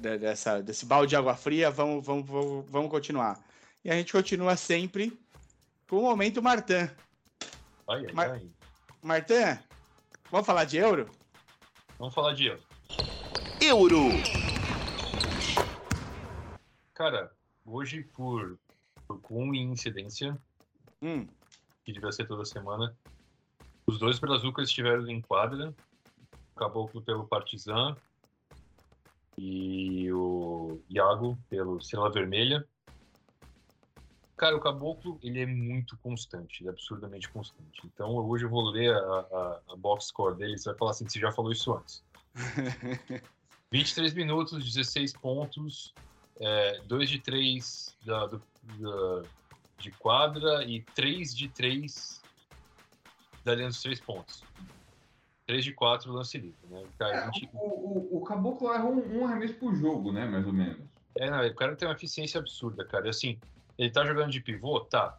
Speaker 2: dessa desse balde de água fria, vamos, vamos, vamos, vamos continuar. E a gente continua sempre com o momento Martin.
Speaker 5: Ai, ai,
Speaker 2: Mas-
Speaker 5: ai.
Speaker 2: Martin, vamos falar de euro?
Speaker 5: Vamos falar de euro.
Speaker 1: Euro.
Speaker 5: Cara, hoje, por, por com incidência,
Speaker 2: Hum,
Speaker 5: que devia ser toda semana, os dois brazucas estiveram em quadra, o Caboclo pelo Partizan e o Iago pelo Estrela Vermelha. Cara, o Caboclo, ele é muito constante, ele é absurdamente constante. Então, hoje eu vou ler a, a, a box score dele, você vai falar assim, você já falou isso antes. 23 minutos, 16 pontos, 2 de 3 da, do- da- de quadra e 3 de 3 da linha dos 3 pontos. 3 de 4 lance livre, né? Cara, a gente-
Speaker 3: O, o, o Caboclo erra um, um arremesso por jogo, né? Mais ou menos.
Speaker 5: é, não, o cara tem uma eficiência absurda, cara. E assim, ele tá jogando de pivô? Tá.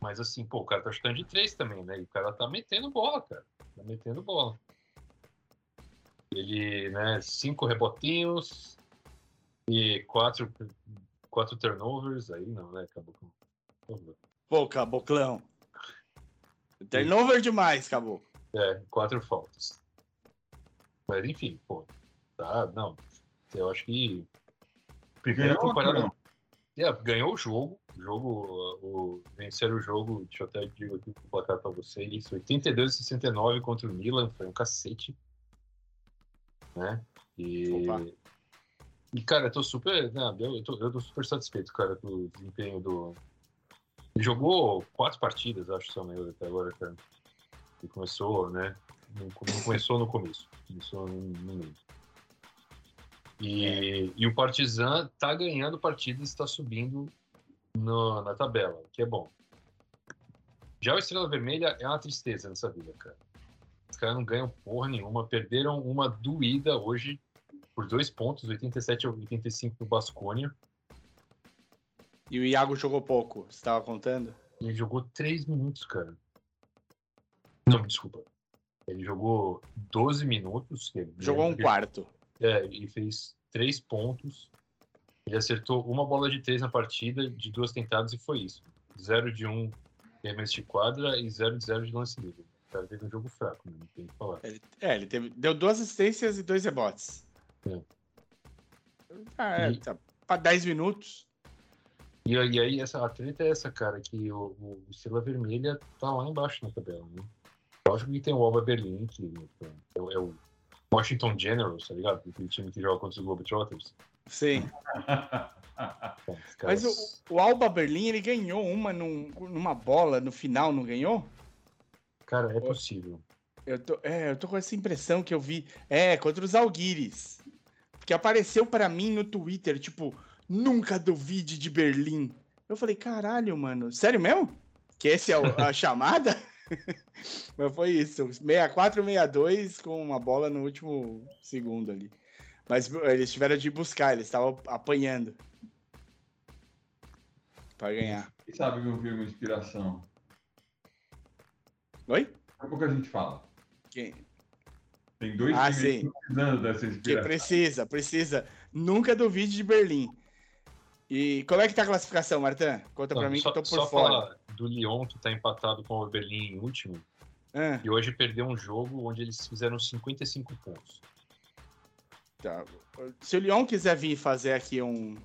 Speaker 5: Mas assim, pô, o cara tá chutando de 3 também, né? E o cara tá metendo bola, cara. Tá metendo bola. Ele, né, 5 rebotinhos e 4 quatro turnovers. Aí não, né? Acabou com.
Speaker 2: Pô, caboclão. Turnover demais, acabou.
Speaker 5: É, quatro faltas. Mas enfim, pô. Tá, não. Eu acho que. Primeira
Speaker 3: Ganhou,
Speaker 5: temporada.
Speaker 3: não?
Speaker 5: É, ganhou o jogo. O jogo, o, venceram o jogo, deixa eu até digo aqui o placar pra vocês. 82 a 69 contra o Milan, foi um cacete. né? E,
Speaker 2: Opa.
Speaker 5: E cara, eu tô super, né, eu, tô, eu tô super satisfeito, cara, com o desempenho do. Ele jogou quatro partidas, acho, só meio até agora, cara. Ele começou, né? Não, não começou no começo, começou no, no meio. E, e o Partizan tá ganhando partidas, está subindo no- na tabela, que é bom. Já o Estrela Vermelha é uma tristeza nessa vida, cara. Os caras não ganham porra nenhuma. Perderam uma doída hoje por dois pontos, 87 a 85 no Basconia.
Speaker 2: E o Iago jogou pouco, você tava contando?
Speaker 5: Ele jogou três minutos, cara. Não, desculpa. Ele jogou 12 minutos.
Speaker 2: Jogou um quarto.
Speaker 5: É, e fez três pontos. Ele acertou uma bola de três na partida, de duas tentadas, e foi isso. Zero de um em arremesso de quadra e zero de zero de lance livre. O cara teve um jogo fraco, né? não tem o que falar.
Speaker 2: Ele, é, ele teve, deu duas assistências e dois rebotes.
Speaker 5: É.
Speaker 2: Ah, é,
Speaker 5: E-
Speaker 2: tá, pra 10 minutos.
Speaker 5: E, aí- e aí, essa, a treta é essa, cara, que o, o Estrela Vermelha tá lá embaixo na tabela, né? Lógico que tem o Alba Berlim, que é, o- é o Washington Generals, tá ligado? Aquele time que joga contra os Globetrotters.
Speaker 2: Sim. Mas o, o Alba Berlim, ele ganhou uma num- numa bola no final, não ganhou?
Speaker 5: Cara, é possível.
Speaker 2: Eu tô, é, eu tô com essa impressão que eu vi. É, contra os Alguires. Porque apareceu pra mim no Twitter, tipo, nunca duvide de Berlim. Eu falei, caralho, mano, sério mesmo? Que esse é a chamada? Mas foi isso, 64, 62 com uma bola no último segundo ali. Mas eles tiveram de buscar, eles estavam apanhando. Pra ganhar.
Speaker 3: Quem sabe que eu vi uma inspiração?
Speaker 2: Oi?
Speaker 3: Daqui a pouco a gente fala.
Speaker 2: Quem?
Speaker 3: Tem dois
Speaker 2: Ah,
Speaker 3: times
Speaker 2: sim.
Speaker 3: precisando dessa
Speaker 2: Que
Speaker 3: inspiração.
Speaker 2: precisa, precisa. Nunca duvide de Berlim. E como é que tá a classificação, Martin? Conta pra
Speaker 5: Não,
Speaker 2: mim
Speaker 5: só,
Speaker 2: que eu tô por
Speaker 5: só
Speaker 2: fora.
Speaker 5: falar do Lyon, que tá empatado com o Berlim em último,
Speaker 2: Ah,
Speaker 5: e hoje perdeu um jogo onde eles fizeram 55 pontos.
Speaker 2: tá. Se o Lyon quiser vir fazer aqui um.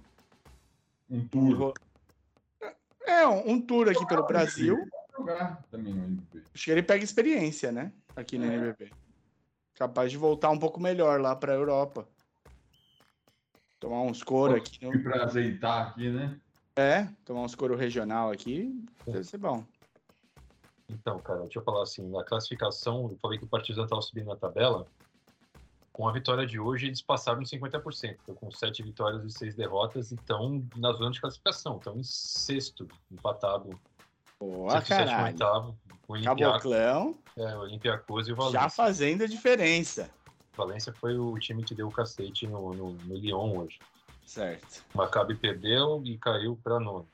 Speaker 3: Um tour.
Speaker 2: É, um, um tour aqui pelo Brasil,
Speaker 3: Jogar também no NBB.
Speaker 2: acho que ele pega experiência, né? Aqui no
Speaker 3: É.
Speaker 2: NBB. Capaz de voltar um pouco melhor lá pra Europa. Tomar uns couro aqui. No-
Speaker 3: pra azeitar aqui, né?
Speaker 2: É, tomar uns couro regional aqui. Deve ser bom.
Speaker 5: Então, cara, deixa eu falar assim, na classificação, eu falei que o Partizan estava subindo na tabela. Com a vitória de hoje, eles passaram em 50%. Estão com sete vitórias e seis derrotas e estão na zona de classificação. Estão em sexto, empatado.
Speaker 2: Boa, caralho.
Speaker 5: O
Speaker 2: Caboclão
Speaker 5: é, o Olympiacos e o
Speaker 2: já
Speaker 5: Valência.
Speaker 2: fazendo a diferença.
Speaker 5: Valência foi o time que deu o cacete no, no, no Lyon hoje.
Speaker 2: Certo.
Speaker 5: O Maccabi perdeu e caiu para nono.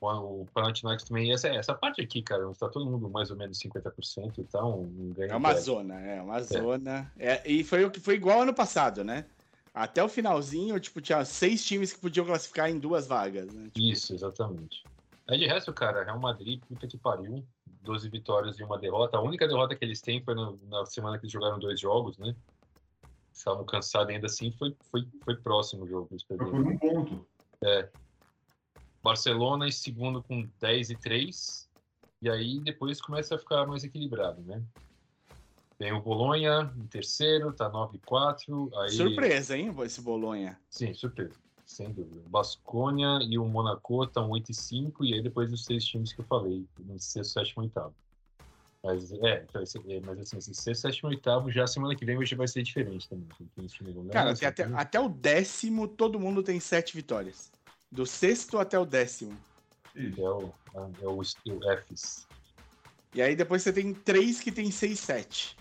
Speaker 5: O o Panathinaikos também, essa, essa parte aqui, cara, onde tá todo mundo mais ou menos 50% e tal, um
Speaker 2: É uma
Speaker 5: perde.
Speaker 2: zona, é uma zona. É, e foi o que foi igual ano passado, né? Até o finalzinho, tipo, tinha seis times que podiam classificar em duas vagas, né? Tipo,
Speaker 5: Isso, exatamente. Aí de resto, cara, Real Madrid, puta que pariu. 12 vitórias e uma derrota. A única derrota que eles têm foi no- na semana que eles jogaram dois jogos, né? Estavam cansados ainda assim, foi, foi, foi próximo o jogo eles
Speaker 3: Foi
Speaker 5: perderam.
Speaker 3: um ponto.
Speaker 5: Barcelona em segundo com 10 e 3. E aí depois começa a ficar mais equilibrado, né? Tem o Bolonha em terceiro, tá 9 e 4. Aí...
Speaker 2: Surpresa, hein, esse Bolonha.
Speaker 5: Sim, surpresa. Sem dúvida. O Basconia e o Monaco estão 8 e 5, e aí depois os seis times que eu falei, no sexto, sétimo e oitavo. Mas, é, então, é, mas assim, esse sexto, sétimo e oitavo, já semana que vem hoje vai ser diferente também. Do
Speaker 2: Cara, até,
Speaker 5: tem-
Speaker 2: até o décimo, todo mundo tem sete vitórias. Do sexto até o décimo.
Speaker 5: É o, é o, o Fs.
Speaker 2: E aí depois você tem três que tem seis, sete.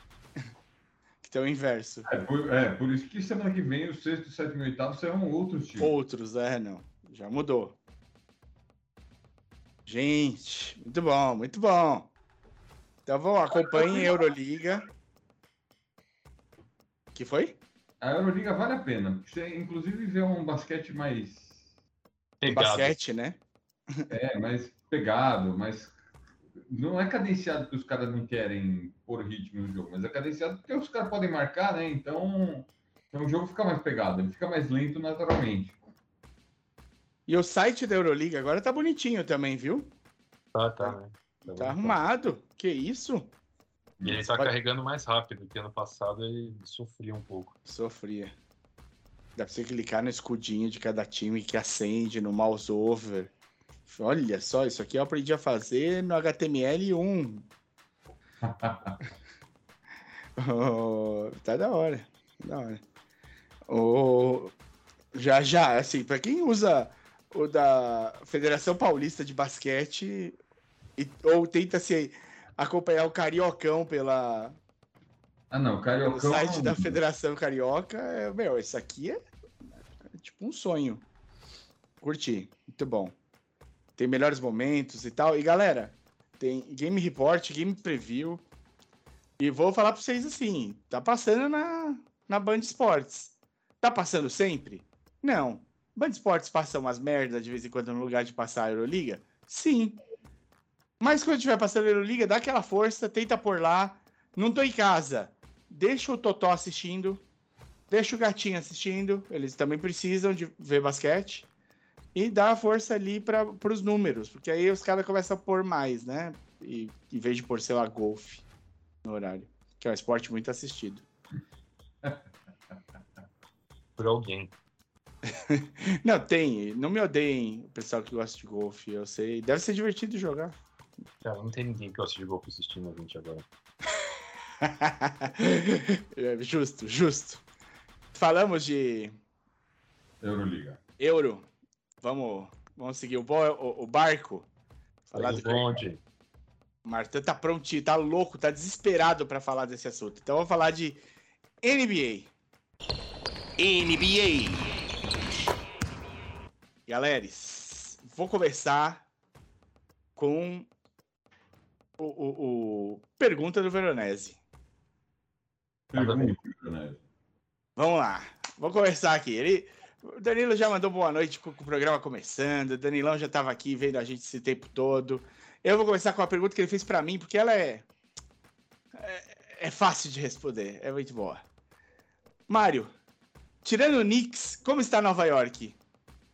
Speaker 2: Tem o inverso.
Speaker 3: É por, é, por isso que semana que vem o sexto, sétimo e oitavo serão outros times.
Speaker 2: Outros, é, não. Já mudou. Gente, muito bom, muito bom. Então vamos, acompanhem a Euroliga. que foi?
Speaker 3: A Euroliga vale a pena. porque Você, inclusive, vê um basquete mais.
Speaker 5: Pegado.
Speaker 2: Basquete, né?
Speaker 3: É, mais pegado, mais. Não é cadenciado porque os caras não querem pôr ritmo no jogo, mas é cadenciado porque os caras podem marcar, né? Então, então o jogo fica mais pegado, ele fica mais lento naturalmente.
Speaker 2: E o site da Euroliga agora tá bonitinho também, viu?
Speaker 5: Tá, tá, né?
Speaker 2: Tá arrumado. Que isso?
Speaker 5: E ele tá
Speaker 2: Pode-
Speaker 5: carregando mais rápido, que ano passado ele sofria um pouco.
Speaker 2: Sofria. Dá pra você clicar no escudinho de cada time que acende no mouse over. Olha só, isso aqui eu aprendi a fazer no HTML1. Oh, tá da hora. tá Da hora. Oh, já, já, assim, pra quem usa o da Federação Paulista de Basquete e- ou tenta se acompanhar o Cariocão pela,
Speaker 3: Ah, não,
Speaker 2: pelo
Speaker 3: Cariocão.
Speaker 2: site da Federação Carioca, é, meu, isso aqui é, é tipo um sonho. Curti, muito bom. Tem melhores momentos e tal. E galera, tem Game Report, Game Preview. E vou falar pra vocês assim: tá passando na, na Band Esportes. Tá passando sempre? Não. Band Esportes passa umas merdas de vez em quando no lugar de passar a Euroliga? Sim. Mas quando tiver passando a Euroliga, dá aquela força, tenta por lá. Não tô em casa. Deixa o Totó assistindo. Deixa o gatinho assistindo. Eles também precisam de ver basquete. E dá a força ali para os números. Porque aí os caras começam a pôr mais, né? E, em vez de pôr, sei lá, golfe no horário. Que é um esporte muito assistido.
Speaker 5: Por alguém.
Speaker 2: Não, tem. Não me odeiem, o pessoal que gosta de golfe. Eu sei. Deve ser divertido jogar.
Speaker 5: Cara, não tem ninguém que gosta de golfe assistindo a gente agora.
Speaker 2: É, justo, justo. Falamos de
Speaker 3: Euroliga.
Speaker 2: euro. Vamos, vamos seguir o, bo- o- o barco. Falar do
Speaker 5: o bonde.
Speaker 2: O Martã tá prontinho, tá louco, tá desesperado pra falar desse assunto. Então vamos falar de NBA. NBA. Galeres, vou começar com o, o- o- pergunta do Veronese.
Speaker 3: Pergunta?
Speaker 2: Vamos lá, vou começar aqui. Ele, o Danilo já mandou boa noite com, o programa começando. O Danilão já estava aqui vendo a gente esse tempo todo. Eu vou começar com a pergunta que ele fez para mim, porque ela é, é é fácil de responder, é muito boa. Mário, tirando o Knicks, como está Nova York?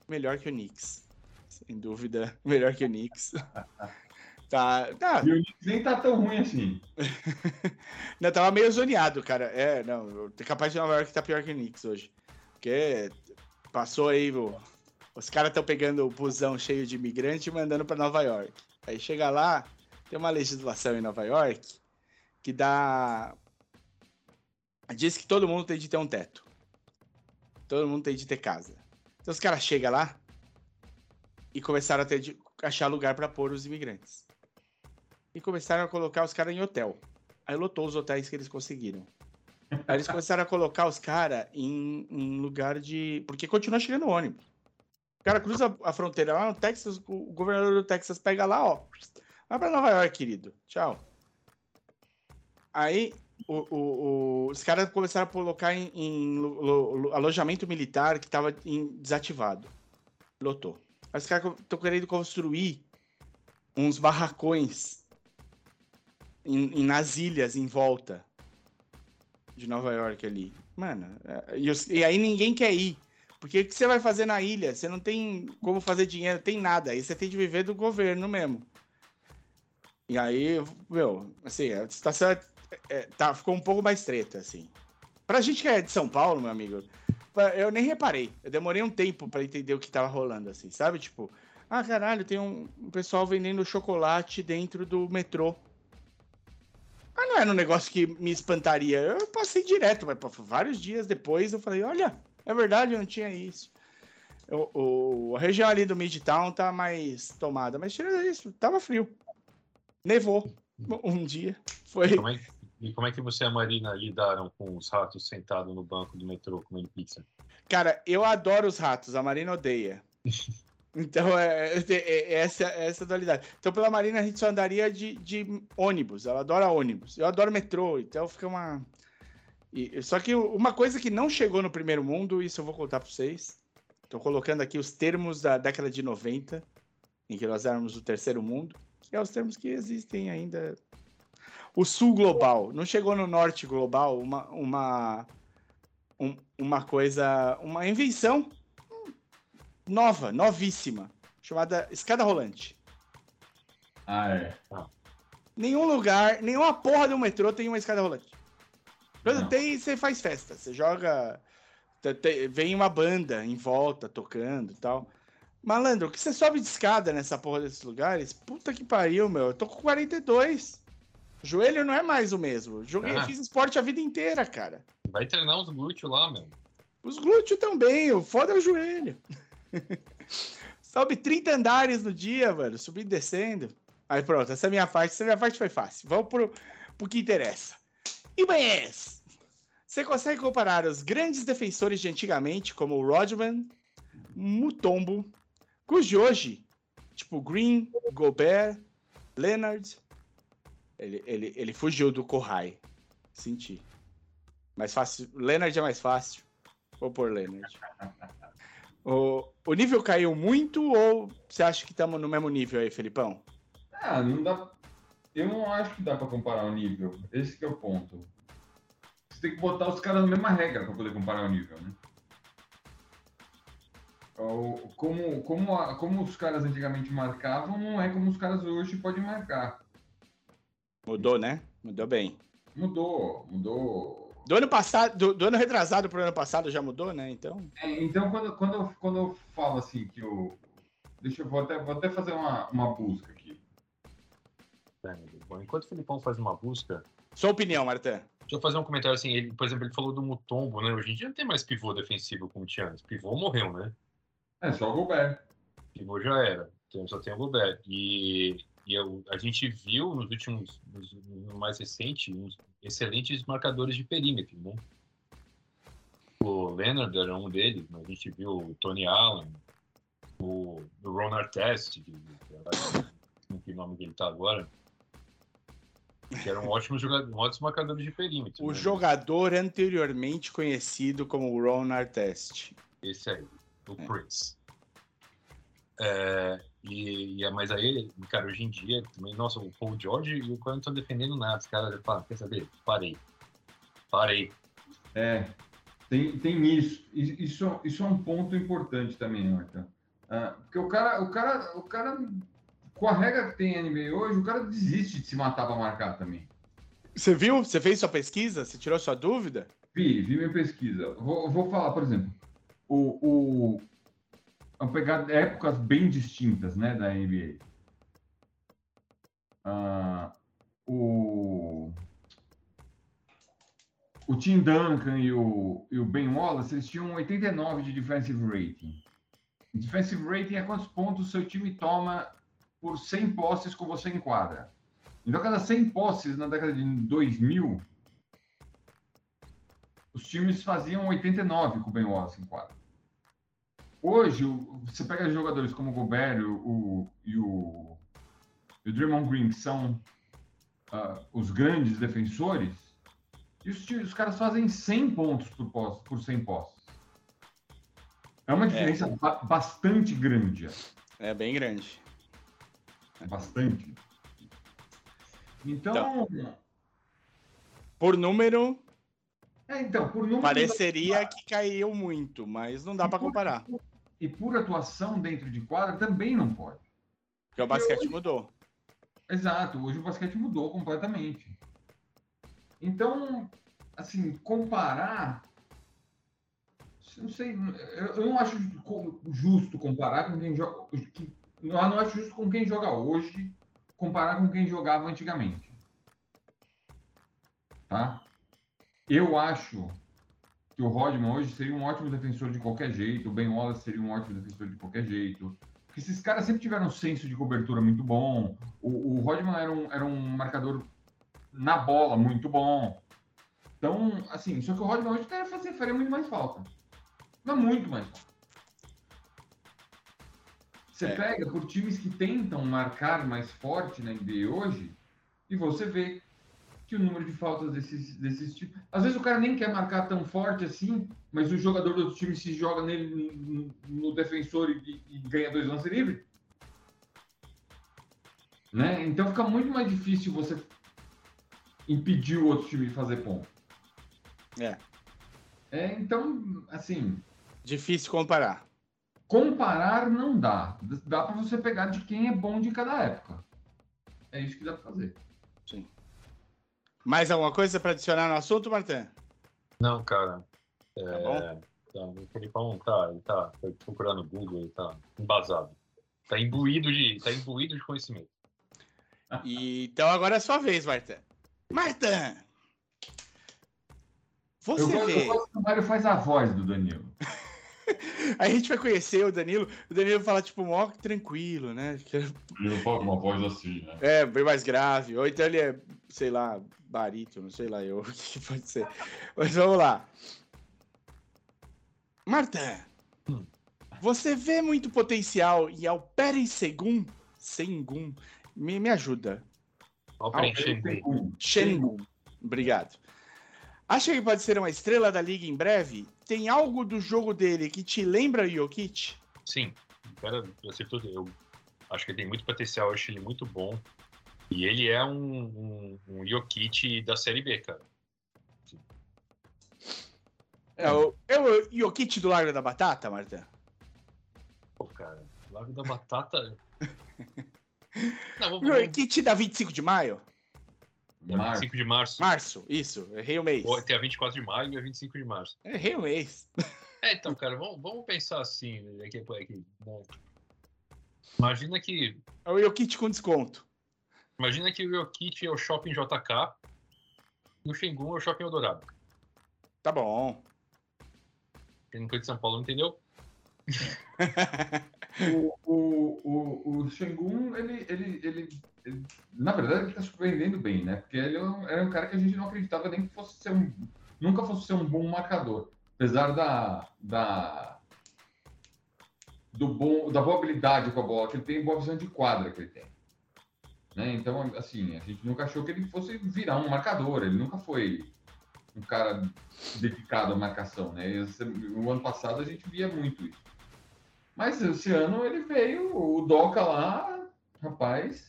Speaker 2: Melhor que o Knicks, sem dúvida, melhor que o Knicks. Tá, tá,
Speaker 3: E o Knicks nem tá tão ruim assim.
Speaker 2: Não, tava meio zoneado, cara. É, não, capaz de Nova York tá pior que o Knicks hoje. Porque passou aí, os caras estão pegando o busão cheio de imigrante e mandando pra Nova York. Aí chega lá, tem uma legislação em Nova York que dá. Diz que todo mundo tem de ter um teto. Todo mundo tem de ter casa. Então os caras chegam lá e começaram a ter de achar lugar pra pôr os imigrantes. E começaram a colocar os caras em hotel. Aí lotou os hotéis que eles conseguiram. Aí eles começaram a colocar os caras em, em lugar de. Porque continua chegando ônibus. O cara cruza a fronteira lá no Texas, o governador do Texas pega lá, ó. Vai pra Nova York, querido. Tchau. Aí o- o- o- os caras começaram a colocar em, em lo- lo- lo- alojamento militar que estava desativado. Lotou. Aí os caras estão querendo construir uns barracões em, em- nas ilhas em volta de Nova York ali. Mano, é, e, aí ninguém quer ir. Porque o que você vai fazer na ilha? Você não tem como fazer dinheiro, tem nada. Aí você tem de viver do governo mesmo. E aí, meu, assim, a situação é- é, tá, ficou um pouco mais treta, assim. Pra gente que é de São Paulo, meu amigo, eu nem reparei. Eu demorei um tempo pra entender o que tava rolando, assim, sabe? Tipo, ah, caralho, tem um pessoal vendendo chocolate dentro do metrô. Ah, não era um negócio que me espantaria. Eu passei direto, mas vários dias depois eu falei, olha, é verdade, eu não tinha isso. O, o- a região ali do Midtown tá mais tomada, mas tirando isso, tava frio. Nevou um dia. Foi.
Speaker 5: Como é, e como é que você e a Marina lidaram com os ratos sentados no banco do metrô comendo pizza?
Speaker 2: Cara, eu adoro os ratos, a Marina odeia. Então, é, é- é essa, é essa dualidade. Então, pela Marina, a gente só andaria de, de ônibus. Ela adora ônibus. Eu adoro metrô, então fica uma. e- só que uma coisa que não chegou no primeiro mundo, isso eu vou contar para vocês. Estou colocando aqui os termos da década de 90, em que nós éramos o terceiro mundo, que é os termos que existem ainda. O sul global. Não chegou no norte global uma, uma, um- uma coisa, uma invenção nova, novíssima, chamada escada rolante.
Speaker 3: Ah, é.
Speaker 2: Nenhum lugar, nenhuma porra do metrô tem uma escada rolante. Quando
Speaker 3: Não.
Speaker 2: tem, você faz festa. Você joga. Vem uma banda em volta tocando e tal. Malandro, o que você sobe de escada nessa porra desses lugares? Puta que pariu, meu. Eu tô com 42. O joelho não é mais o mesmo. Joguei,
Speaker 5: Ah.
Speaker 2: fiz esporte a vida inteira, cara.
Speaker 5: Vai treinar os glúteos lá, meu.
Speaker 2: Os glúteos também, o foda é o joelho. Sobe 30 andares no dia, mano, subindo e descendo. Aí pronto, essa é minha parte. Essa minha parte foi fácil. Vamos pro, pro que interessa. Ibanez! Você consegue comparar os grandes defensores de antigamente, como o Rodman, Mutombo, com os de hoje? Tipo Green, Gobert, Leonard. Ele, ele, ele fugiu do Kohai. Senti. Mais fácil. Leonard é mais fácil. Vou por Leonard. O, o nível caiu muito ou você acha que estamos no mesmo nível aí, Felipão?
Speaker 3: Ah, não dá. Eu não acho que dá pra comparar o nível. Esse que é o ponto. Você tem que botar os caras na mesma regra pra poder comparar o nível, né? O- Como, como, a- como os caras antigamente marcavam, não é como os caras hoje podem marcar.
Speaker 2: Mudou, né? Mudou bem.
Speaker 3: Mudou, mudou.
Speaker 2: Do ano passado, do, do ano retrasado pro ano passado já mudou, né? Então.
Speaker 3: É, então, quando, quando, eu, quando eu falo assim que o. Deixa eu vou até, vou até fazer uma, uma busca aqui.
Speaker 5: É, bom, enquanto o Filipão faz uma busca,
Speaker 2: Sua opinião, Martin.
Speaker 5: deixa eu fazer um comentário assim. Ele, por exemplo, ele falou do Mutombo, né? Hoje em dia não tem mais pivô defensivo como tinha antes. Pivô morreu, né?
Speaker 3: É só o Gobert.
Speaker 5: Pivô já era. Então só tem o Gobert. E eu- a gente viu nos últimos, nos- no mais recente, uns excelentes marcadores de perímetro, né? O Leonard era um deles, mas a gente viu o Tony Allen, o, o Ron Artest, que, que agora- não sei o nome dele tá agora, que eram ótimos jogadores, ótimos marcadores de perímetro.
Speaker 2: O
Speaker 5: né?
Speaker 2: jogador anteriormente conhecido como Ron Artest.
Speaker 5: Esse aí, o
Speaker 2: É.
Speaker 5: Prince. É, e, e, mas aí, cara, hoje em dia, também, nossa, o Paul George e o Cohen não estão defendendo nada. Os caras falam, quer saber? Parei. Parei.
Speaker 3: É, tem, tem isso. Isso, isso é um ponto importante também, Marta. Ah, porque o cara, o cara, o cara, com a regra que tem a NBA hoje, o cara desiste de se matar para marcar também.
Speaker 2: Você viu? Você fez sua pesquisa? Você tirou sua dúvida?
Speaker 3: Vi, vi minha pesquisa. Vou, vou falar, por exemplo, o, o, vamos pegar épocas bem distintas, né, da NBA. Ah, o o Tim Duncan e o, e o Ben Wallace, eles tinham 89 de defensive rating. Defensive rating é quantos pontos seu time toma por 100 posses com você em quadra. Então, cada 100 posses na década de 2000, os times faziam 89 com o Ben Wallace em quadra. Hoje, você pega jogadores como o Gobert o, e, o, e o Draymond Green, que são ah, os grandes defensores, e os, os caras fazem 100 pontos por, posse, por 100 posses. É uma diferença ba- bastante grande.
Speaker 2: É bem grande.
Speaker 3: Bastante. Então,
Speaker 2: Por número,
Speaker 3: é, então por número
Speaker 2: pareceria que caiu muito, mas não dá pra comparar.
Speaker 3: E por atuação dentro de quadra também não pode.
Speaker 2: Porque o basquete mudou.
Speaker 3: Exato, hoje o basquete mudou completamente. Então, assim, comparar. Não sei, eu não acho justo comparar com quem joga. Eu não acho justo com quem joga hoje, comparar com quem jogava antigamente. Tá? Eu acho que o Rodman hoje seria um ótimo defensor de qualquer jeito, o Ben Wallace seria um ótimo defensor de qualquer jeito. Porque esses caras sempre tiveram um senso de cobertura muito bom. O, o Rodman era um, era um marcador na bola muito bom. Então, assim, só que o Rodman hoje cara, fazer, faria muito mais falta. Mas muito mais falta. Você
Speaker 2: É.
Speaker 3: pega por times que tentam marcar mais forte na NBA hoje e você vê que o número de faltas desses, desses tipos. Às vezes o cara nem quer marcar tão forte assim, mas o jogador do outro time se joga nele no, no defensor e, e ganha dois lances livres. Né? Então fica muito mais difícil você impedir o outro time de fazer ponto.
Speaker 2: É.
Speaker 3: É, então, assim,
Speaker 2: Difícil comparar.
Speaker 3: comparar não dá. Dá para você pegar de quem é bom de cada época. É isso que dá para fazer.
Speaker 2: Sim. Mais alguma coisa para adicionar no assunto, Martin?
Speaker 5: Não, cara. É,
Speaker 2: Tá bom?
Speaker 5: tá, o Felipão tá, ele tá foi procurar no Google, ele tá embasado. Tá imbuído de, tá imbuído de conhecimento.
Speaker 2: E, então agora é a sua vez, Martin. Martin! Você
Speaker 3: Eu,
Speaker 2: vê.
Speaker 3: eu gosto que o Mário faz a voz do Danilo.
Speaker 2: A gente vai conhecer o Danilo. O Danilo fala, tipo, mó tranquilo, né?
Speaker 3: Ele fala com uma voz assim, né?
Speaker 2: É, bem mais grave. Ou então ele é, sei lá, barítono, sei lá eu. O que pode ser. Mas vamos lá. Marta,
Speaker 5: Hum.
Speaker 2: você vê muito potencial em Alperen Segum? Sengum. Me, me ajuda.
Speaker 5: Aí.
Speaker 3: um.
Speaker 2: Shengun. Obrigado. Acha que pode ser uma estrela da liga em breve? Tem algo do jogo dele que te lembra o Jokic?
Speaker 5: Sim, o cara acertou. Eu acho que ele tem muito potencial, acho ele muito bom. E ele é um, um, um Jokic da Série B, cara.
Speaker 2: É, o, é o Jokic do Largo da Batata, Marta?
Speaker 5: Pô, cara, Lago da Batata. Não, vamos,
Speaker 2: Jokic da 25 de maio?
Speaker 5: É
Speaker 3: Marcos.
Speaker 5: 25 de março.
Speaker 2: Março, isso. Errei o mês.
Speaker 5: Tem a 24 de maio e a 25 de março.
Speaker 2: Errei o mês.
Speaker 5: É, então, cara, vamos, vamos pensar assim. né, que- que- né. Imagina que
Speaker 2: É o Jokic com desconto.
Speaker 5: Imagina que o Jokic é o Shopping JK e o Shengun é o Shopping Eldorado.
Speaker 2: Tá bom.
Speaker 5: Quem não foi de São Paulo não entendeu?
Speaker 3: O, o, o, o Shengun, ele, ele, ele, ele- Na verdade, ele tá surpreendendo bem, né? Porque ele é era um cara que a gente não acreditava nem que fosse ser um. Nunca fosse ser um bom marcador. Apesar da. da do bom, da boa habilidade com a bola, que ele tem boa visão de quadra que ele tem. Né? Então, assim, a gente nunca achou que ele fosse virar um marcador. Ele nunca foi um cara dedicado à marcação, né? Esse- No ano passado a gente via muito isso. Mas esse ano ele veio, o Doca lá, rapaz.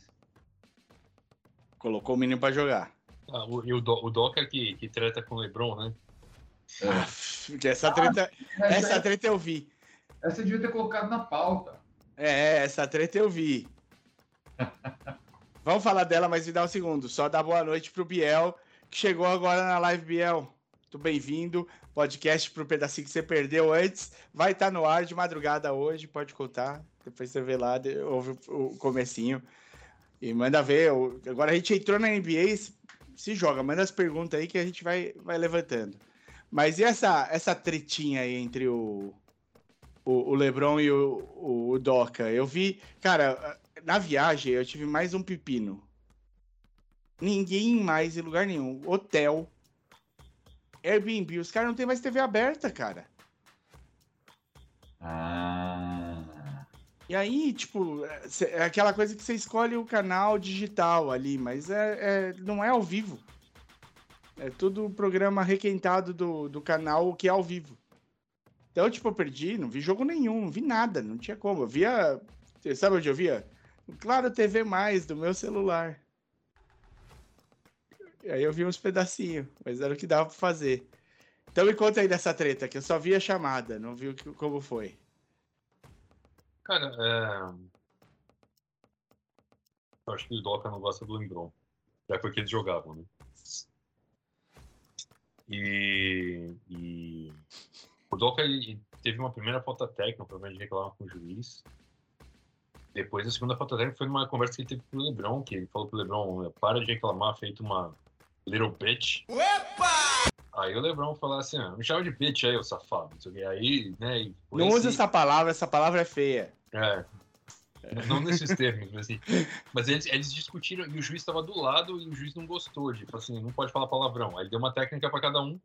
Speaker 2: Colocou o menino pra jogar.
Speaker 5: Ah, o, e o, Do, o Doca que, que treta com o Lebron, né?
Speaker 3: É.
Speaker 2: Aff, que essa treta,
Speaker 3: Essa,
Speaker 2: essa treta eu vi.
Speaker 3: essa devia ter colocado na pauta.
Speaker 2: É, essa treta eu vi. Vamos falar dela, mas me dá um segundo. Só dar boa noite pro Biel, que chegou agora na live, Biel. Muito bem-vindo. Podcast pro pedacinho que você perdeu antes. Vai estar no ar de madrugada hoje, pode contar. Depois você vê lá, ouve o comecinho. E manda ver. Agora a gente entrou na NBA, se joga. Manda as perguntas aí que a gente vai, vai levantando. Mas e essa, essa tretinha aí entre o, o, o LeBron e o, o, o Doca? Eu vi, cara, na viagem eu tive mais um pepino. Ninguém mais em lugar nenhum. Hotel. Airbnb. Os caras não tem mais TV aberta, cara.
Speaker 3: Ah.
Speaker 2: E aí, tipo, é é aquela coisa que você escolhe o canal digital ali, mas é, é- não é ao vivo. É tudo programa requentado do, do canal que é ao vivo. Então, tipo, eu perdi, não vi jogo nenhum, não vi nada, não tinha como. Eu via. Sabe onde eu via? Claro, TV mais do meu celular. E aí eu vi uns pedacinhos, mas era o que dava pra fazer. Então me conta aí dessa treta, que eu só vi a chamada, não vi como foi.
Speaker 5: Cara, é... Eu acho que o Doca não gosta do Lebron. Já foi que eles jogavam, né? E, e o Doca ele teve uma primeira falta técnica, provavelmente reclamar com o juiz. Depois a segunda falta técnica foi numa conversa que ele teve com o Lebron, que ele falou pro Lebron, para de reclamar, feito uma little bitch. Aí o Lebron falou assim, ah, me chama de bitch aí, safado. o quê. Aí, né, e
Speaker 2: Não
Speaker 5: esse-
Speaker 2: usa essa palavra, essa palavra é feia.
Speaker 5: é. Não nesses termos, mas assim. Mas eles, eles discutiram e o juiz estava do lado e o juiz não gostou tipo assim, não pode falar palavrão. Aí ele deu uma técnica para cada um.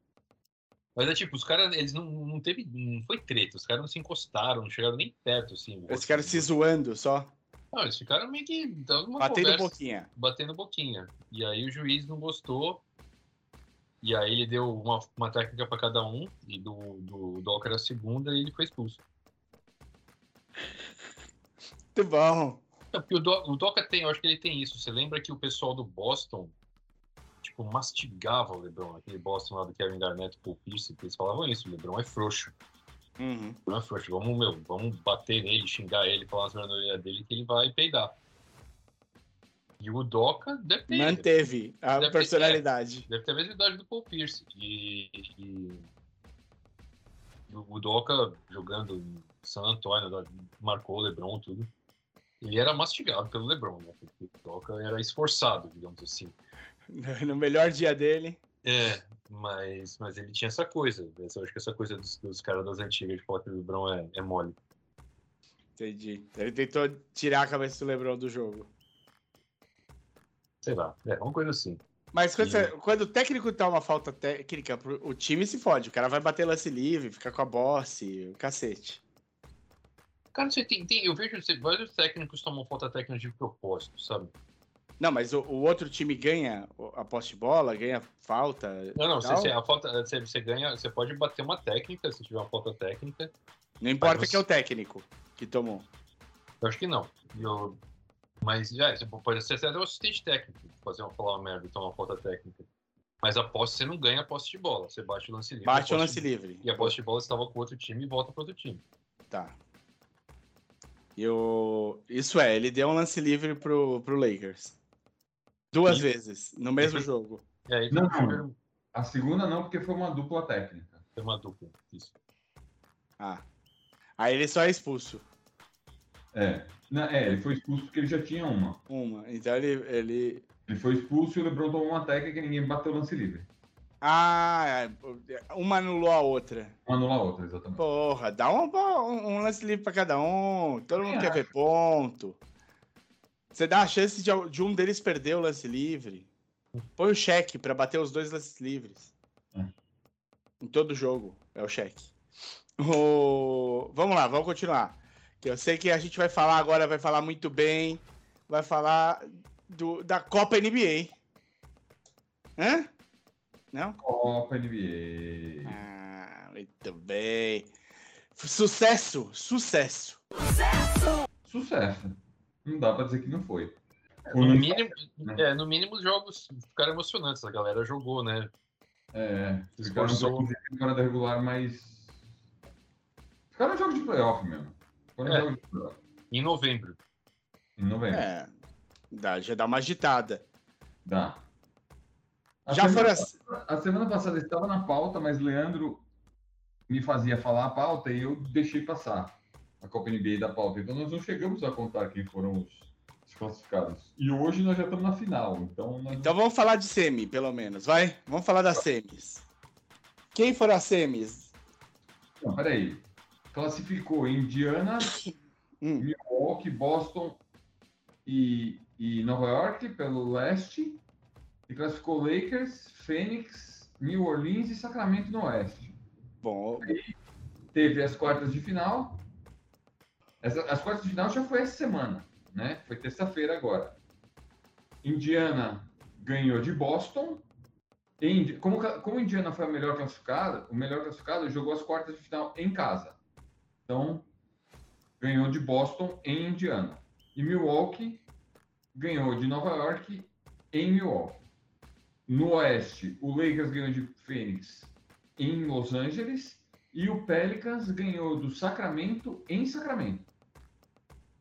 Speaker 5: Mas é tipo, os caras, eles não, não teve. Não foi treta, os caras não se encostaram, não chegaram nem perto, assim.
Speaker 2: Eles ficaram se zoando só,
Speaker 5: Não, eles ficaram meio que
Speaker 2: batendo
Speaker 5: conversa,
Speaker 2: boquinha.
Speaker 5: batendo boquinha. E aí o juiz não gostou. E aí ele deu uma, uma técnica para cada um, e do, do Docker a segunda, e ele foi expulso.
Speaker 2: Muito bom.
Speaker 5: É, porque o, Do- o Doca tem, eu acho que ele tem isso. Você lembra que o pessoal do Boston, tipo, mastigava o LeBron, aquele Boston lá do Kevin Garnett Paul Pierce, que eles falavam isso, o LeBron é frouxo.
Speaker 2: Uhum.
Speaker 5: O LeBron é frouxo, vamos, meu, vamos bater nele, xingar ele, falar as orelha dele que ele vai peidar. E o Udoka deve.
Speaker 2: Manteve a
Speaker 5: Deve ter-
Speaker 2: personalidade.
Speaker 5: Deve ter a mesma idade do Paul Pierce. E, e o Udoka jogando em San Antônio, lá, marcou o LeBron, tudo. Ele era mastigado pelo LeBron, né? Porque o Udoka era esforçado, digamos assim.
Speaker 2: No melhor dia dele.
Speaker 5: É, mas, mas ele tinha essa coisa. Eu acho que essa coisa dos, dos caras das antigas de falar que o LeBron é, é mole.
Speaker 2: Entendi. Ele tentou tirar a cabeça do Lebron do jogo.
Speaker 5: Sei lá, é uma coisa assim.
Speaker 2: Mas quando, você- quando o técnico tá uma falta técnica, o time se fode. O cara vai bater lance livre, fica com a bosse, o cacete.
Speaker 5: Cara, você tem, tem- eu vejo você- vários técnicos tomam falta técnica de propósito, sabe?
Speaker 2: Não, mas o, o outro time ganha a posse de bola, ganha falta.
Speaker 5: Não, não, você, você- a falta, você, você ganha, você pode bater uma técnica se tiver uma falta técnica.
Speaker 2: Não importa
Speaker 5: Mas
Speaker 2: que é o técnico que tomou.
Speaker 5: Eu acho que não. Eu, mas já, você pode ser até o assistente técnico, fazer uma, falar uma merda e tomar uma falta técnica. Mas a posse, você não ganha a posse de bola. Você bate o lance livre.
Speaker 2: Bate o lance
Speaker 5: de-
Speaker 2: livre.
Speaker 5: E a posse de bola estava com outro time e volta para outro time.
Speaker 2: Tá. E o... Isso é, ele deu um lance livre pro, pro Lakers. Duas
Speaker 5: Sim.
Speaker 2: vezes, no mesmo
Speaker 5: Sim.
Speaker 2: jogo.
Speaker 5: E aí
Speaker 3: Não, não. A segunda não, porque foi uma dupla técnica.
Speaker 5: foi uma dupla. Isso.
Speaker 2: Ah. Aí ele só é expulso.
Speaker 3: É. Na- é, ele foi expulso porque ele já tinha uma.
Speaker 2: Uma. Então ele. ele...
Speaker 3: Ele foi expulso e o LeBron tomou uma técnica e ninguém bateu o lance livre.
Speaker 2: Ah, uma anulou a outra.
Speaker 3: Uma anula a outra, exatamente.
Speaker 2: Porra, dá um, um lance livre pra cada um. Todo mundo
Speaker 3: É.
Speaker 2: quer ver ponto. Você dá a chance de, de um deles perder o lance livre. Põe o cheque pra bater os dois lances livres.
Speaker 3: É.
Speaker 2: Em todo jogo. É o cheque. O... Vamos lá, vamos continuar. Eu sei que a gente vai falar agora, vai falar muito bem. Vai falar do, da Copa NBA. Hã? Não?
Speaker 3: Copa NBA.
Speaker 2: Ah, muito bem. Sucesso, sucesso.
Speaker 3: Sucesso. Não dá pra dizer que não foi.
Speaker 5: No mínimo,
Speaker 3: né?
Speaker 5: é, no mínimo, os jogos ficaram emocionantes. A galera jogou, né?
Speaker 3: É, ficaram jogos de temporada regular, mas. Ficaram jogos de playoff mesmo. Foram
Speaker 5: É. Em novembro.
Speaker 3: Em novembro.
Speaker 2: É, dá, já dá uma agitada.
Speaker 3: Dá. A
Speaker 2: Já
Speaker 3: semana,
Speaker 2: foram
Speaker 3: a semana passada estava na pauta, mas Leandro me fazia falar a pauta e eu deixei passar a Copa NBA da pauta. Então nós não chegamos a contar quem foram os, os classificados. E hoje nós já estamos na final. Então, nós
Speaker 2: Então vamos falar de semi, pelo menos, vai? Vamos falar das semis. Quem foram as semis?
Speaker 3: Não, peraí. Classificou Indiana,
Speaker 2: Hum.
Speaker 3: Milwaukee, Boston e, e Nova York pelo leste. E classificou Lakers, Phoenix, New Orleans e Sacramento no oeste.
Speaker 2: Bom,
Speaker 3: Teve as quartas de final. Essa- as quartas de final já foi essa semana, né? Foi terça-feira agora. Indiana ganhou de Boston. Como, como Indiana foi a melhor classificada, o melhor classificado jogou as quartas de final em casa. Então, ganhou de Boston em Indiana. E Milwaukee ganhou de Nova York em Milwaukee. No Oeste, o Lakers ganhou de Phoenix em Los Angeles e o Pelicans ganhou do Sacramento em Sacramento.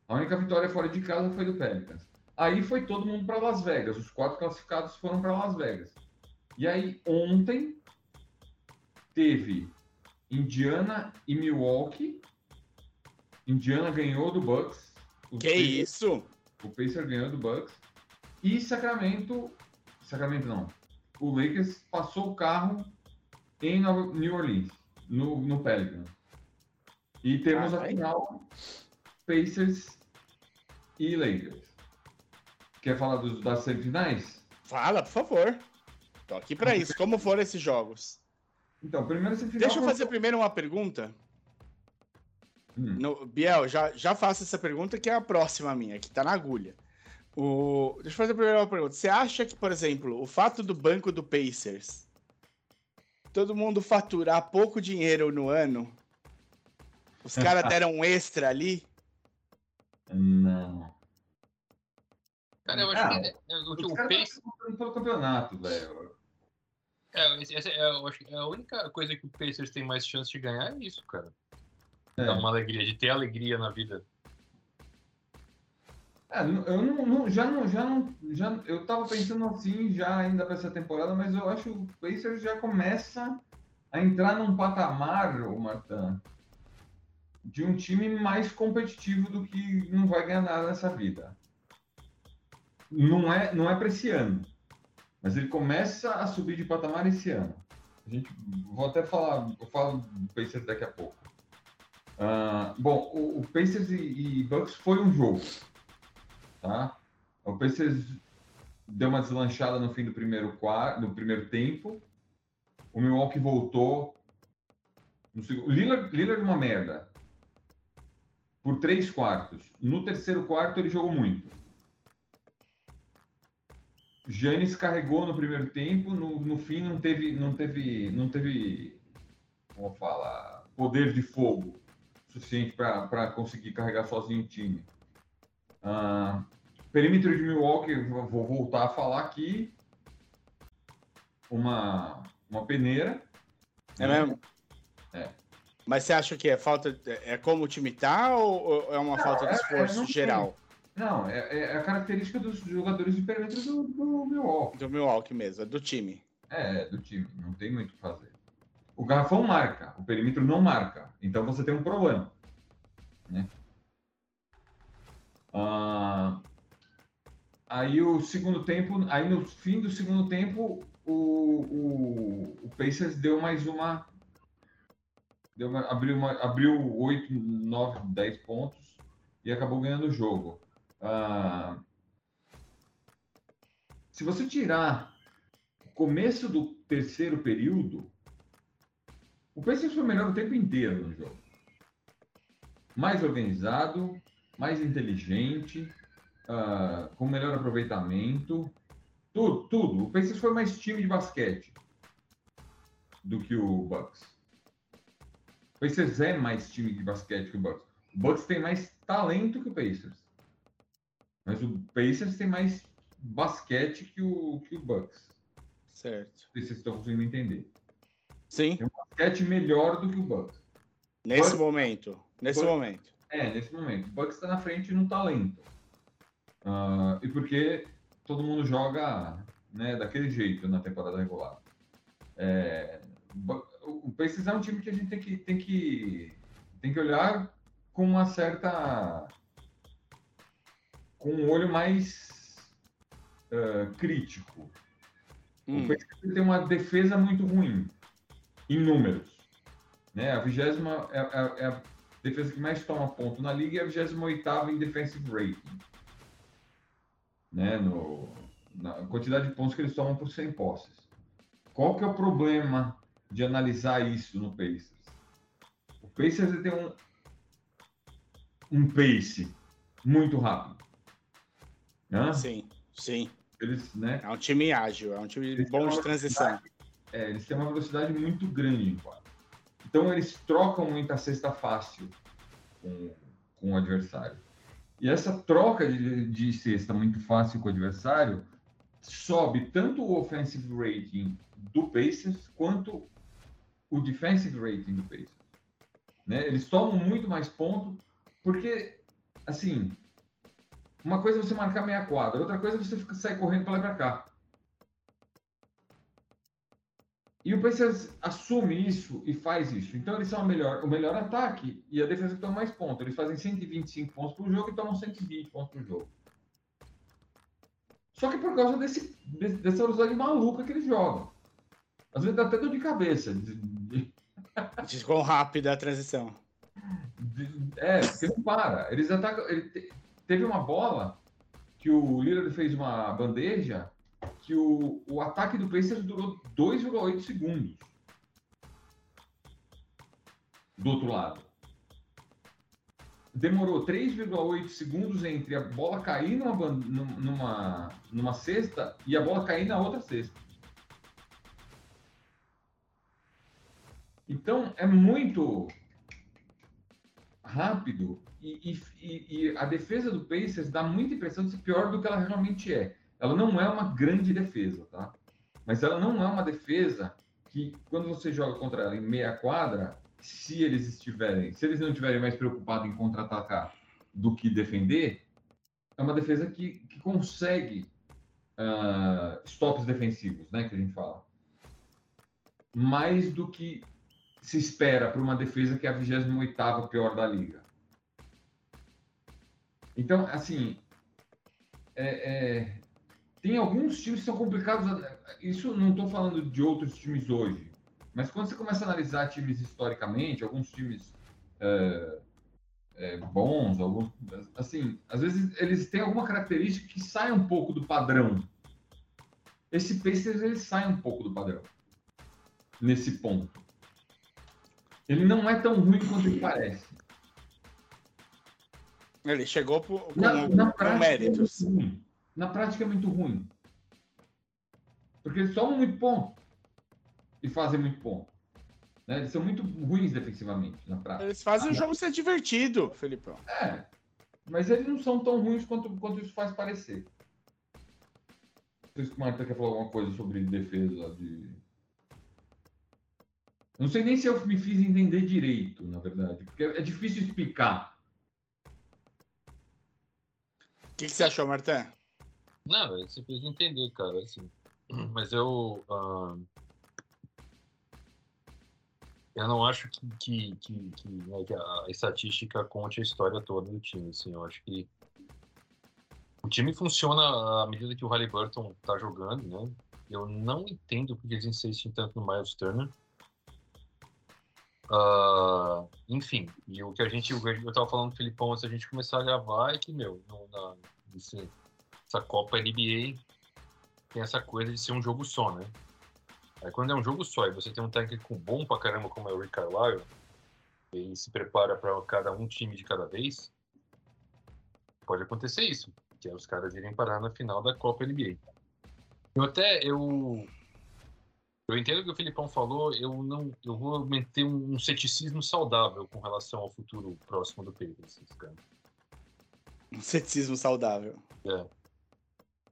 Speaker 3: A única vitória fora de casa foi do Pelicans. Aí foi todo mundo para Las Vegas. Os quatro classificados foram para Las Vegas. E aí ontem teve Indiana e Milwaukee. Indiana ganhou do Bucks. O
Speaker 2: que
Speaker 3: Pacers-
Speaker 2: isso?
Speaker 3: o Pacers ganhou do Bucks. E Sacramento. Sacramento não. O Lakers passou o carro em New Orleans, no, no Pelicans. E temos a
Speaker 2: Caralho.
Speaker 3: final Pacers e Lakers. Quer falar dos, das semifinais?
Speaker 2: Fala, por favor. Tô aqui pra isso. Como foram esses jogos?
Speaker 3: Então, primeiro semifinal.
Speaker 2: Deixa eu fazer primeiro uma pergunta.
Speaker 3: Hum.
Speaker 2: No, Biel, já, já faço essa pergunta que é a próxima minha, que tá na agulha. O, deixa eu fazer primeiro uma pergunta. Você acha que, por exemplo, o fato do banco do Pacers todo mundo faturar pouco dinheiro no ano, os caras deram um extra ali?
Speaker 3: Não.
Speaker 5: Cara, eu acho
Speaker 3: Ah,
Speaker 5: que é, é, o,
Speaker 3: Os
Speaker 5: o
Speaker 3: caras
Speaker 5: Pace,
Speaker 3: estão lutando pelo campeonato, velho.
Speaker 5: é, essa é, eu acho que é a única coisa que o Pacers tem mais chance de ganhar é isso, cara.
Speaker 3: É.
Speaker 5: Dar uma alegria, de ter alegria na vida.
Speaker 3: É, eu não, não, já não, já não, já eu tava pensando assim já ainda para essa temporada, mas eu acho que o Pacers já começa a entrar num patamar, o Martin, de um time mais competitivo do que não vai ganhar nada nessa vida. Não é, não é para esse ano, mas ele começa a subir de patamar esse ano. A gente vou até falar, eu falo do Pacers daqui a pouco. Uh, bom, o, o Pacers e, e, Bucks foi um jogo, tá? O Pacers deu uma deslanchada no fim do primeiro quarto, no primeiro tempo. O Milwaukee voltou. No segundo, Lillard, Lillard uma merda. Por três quartos. No terceiro quarto ele jogou muito. Giannis carregou no primeiro tempo, no, no fim não teve, não teve, não teve, como fala, poder de fogo suficiente para conseguir carregar sozinho o time. Uh, perímetro de Milwaukee, vou voltar a falar aqui, uma, uma peneira.
Speaker 2: É mesmo?
Speaker 3: É.
Speaker 2: Mas você acha que é falta, é como o time tá ou é uma não, falta de é, esforço é, geral?
Speaker 3: Não, é, é, a característica dos jogadores de perímetro do, do Milwaukee.
Speaker 2: Do Milwaukee mesmo, é do time.
Speaker 3: É, do time, não tem muito o que fazer. O garrafão marca, o perímetro não marca. Então você tem um problema. Né? Ah, aí o segundo tempo, aí no fim do segundo tempo, o, o, o Pacers deu mais uma. Deu uma, abriu, uma, abriu 8, 9, 10 pontos e acabou ganhando o jogo. Ah, se você tirar começo do terceiro período, o Pacers foi melhor o tempo inteiro no jogo. Mais organizado, mais inteligente, uh, com melhor aproveitamento, tudo, tudo. O Pacers foi mais time de basquete do que o Bucks. O Pacers é mais time de basquete que o Bucks. O Bucks tem mais talento que o Pacers. Mas o Pacers tem mais basquete que o, que o Bucks.
Speaker 2: Certo.
Speaker 3: Não sei se vocês estão conseguindo entender.
Speaker 2: Sim.
Speaker 3: Tem um basquete melhor do que o Bucks.
Speaker 2: Nesse Bucks, momento. Nesse Bucks, momento.
Speaker 3: É, nesse momento. O Bucks está na frente no talento. Uh, e porque todo mundo joga né, daquele jeito na temporada regular. É, o Pacers é um time que a gente tem que, tem que, tem que olhar com uma certa com um olho mais uh, crítico. Hum. O PSV tem uma defesa muito ruim, em números. Né? A vigésima é, é, é, a defesa que mais toma ponto na liga e a 28 em defensive rating. Né? No, na quantidade de pontos que eles tomam por 100 posses. Qual que é o problema de analisar isso no Pacers? O Pacers tem um, um pace muito rápido.
Speaker 2: Né? Sim, sim.
Speaker 3: Eles, né?
Speaker 2: É um time ágil, é um time eles bom de transição.
Speaker 3: É, eles têm uma velocidade muito grande em quadro. Então eles trocam muita cesta fácil com, com o adversário. E essa troca de, de cesta muito fácil com o adversário sobe tanto o offensive rating do Pacers quanto o defensive rating do Pacers. Né? Eles tomam muito mais ponto porque, assim, uma coisa é você marcar meia quadra, outra coisa é você sair correndo para lá e para cá. E o Pacers assume isso e faz isso. Então eles são melhor, o melhor ataque e a defesa que toma mais pontos. Eles fazem 125 pontos por jogo e tomam 120 pontos por jogo. Só que por causa desse, dessa velocidade maluca que eles jogam. Às vezes dá até dor de cabeça. De,
Speaker 2: quão rápida a transição.
Speaker 3: É, porque não para. Eles atacam. Ele, Teve uma bola que o Lillard fez uma bandeja que o, o ataque do Pacers durou 2,8 segundos. Do outro lado. Demorou 3,8 segundos entre a bola cair numa, numa, numa cesta e a bola cair na outra cesta. Então, é muito rápido e, e, e, a defesa do Pacers dá muita impressão de ser pior do que ela realmente é. Ela não é uma grande defesa, tá? Mas ela não é uma defesa que, quando você joga contra ela em meia quadra, se eles estiverem, se eles não estiverem mais preocupados em contra-atacar do que defender, é uma defesa que, que consegue uh, stops defensivos, né, que a gente fala. Mais do que se espera para uma defesa que é a 28ª pior da liga. Então, assim, é, é, tem alguns times que são complicados. Isso não estou falando de outros times hoje, mas quando você começa a analisar times historicamente, alguns times é, é, bons, alguns, assim, às vezes eles têm alguma característica que sai um pouco do padrão. Esse Pacers ele sai um pouco do padrão nesse ponto. Ele não é tão ruim quanto ele parece.
Speaker 2: Ele chegou por, com,
Speaker 3: na, na
Speaker 2: com
Speaker 3: prática,
Speaker 2: méritos.
Speaker 3: É muito ruim. Na prática é muito ruim. Porque eles tomam muito ponto e fazem muito ponto. Né? Eles são muito ruins defensivamente, na prática.
Speaker 2: Eles fazem o jogo ser divertido, Felipão.
Speaker 3: É, mas eles não são tão ruins quanto, quanto isso faz parecer. Não sei se o Marta quer falar alguma coisa sobre defesa de. Não sei nem se eu me fiz entender direito, na verdade, porque é difícil explicar.
Speaker 2: O que, que, você achou, Marta?
Speaker 5: Não, é simples de entender, cara, assim. Mas eu. Uh, eu não acho que, que, que, que, né, que, a estatística conte a história toda do time, assim. Eu acho que o time funciona à medida que o Halliburton tá jogando, né? Eu não entendo porque eles insistem tanto no Miles Turner. Uh, enfim, e o que a gente, eu tava falando do Filipão antes da gente começar a gravar é que, meu, no, na, esse, essa Copa NBA tem essa coisa de ser um jogo só, né? Aí quando é um jogo só e você tem um técnico bom pra caramba como é o Rick Carlisle, e se prepara para cada um time de cada vez, pode acontecer isso, que é os caras irem parar na final da Copa NBA. Eu até, eu eu entendo o que o Filipão falou, eu não, eu vou manter um, um ceticismo saudável com relação ao futuro próximo do Patriots, cara.
Speaker 2: Um ceticismo saudável.
Speaker 5: É.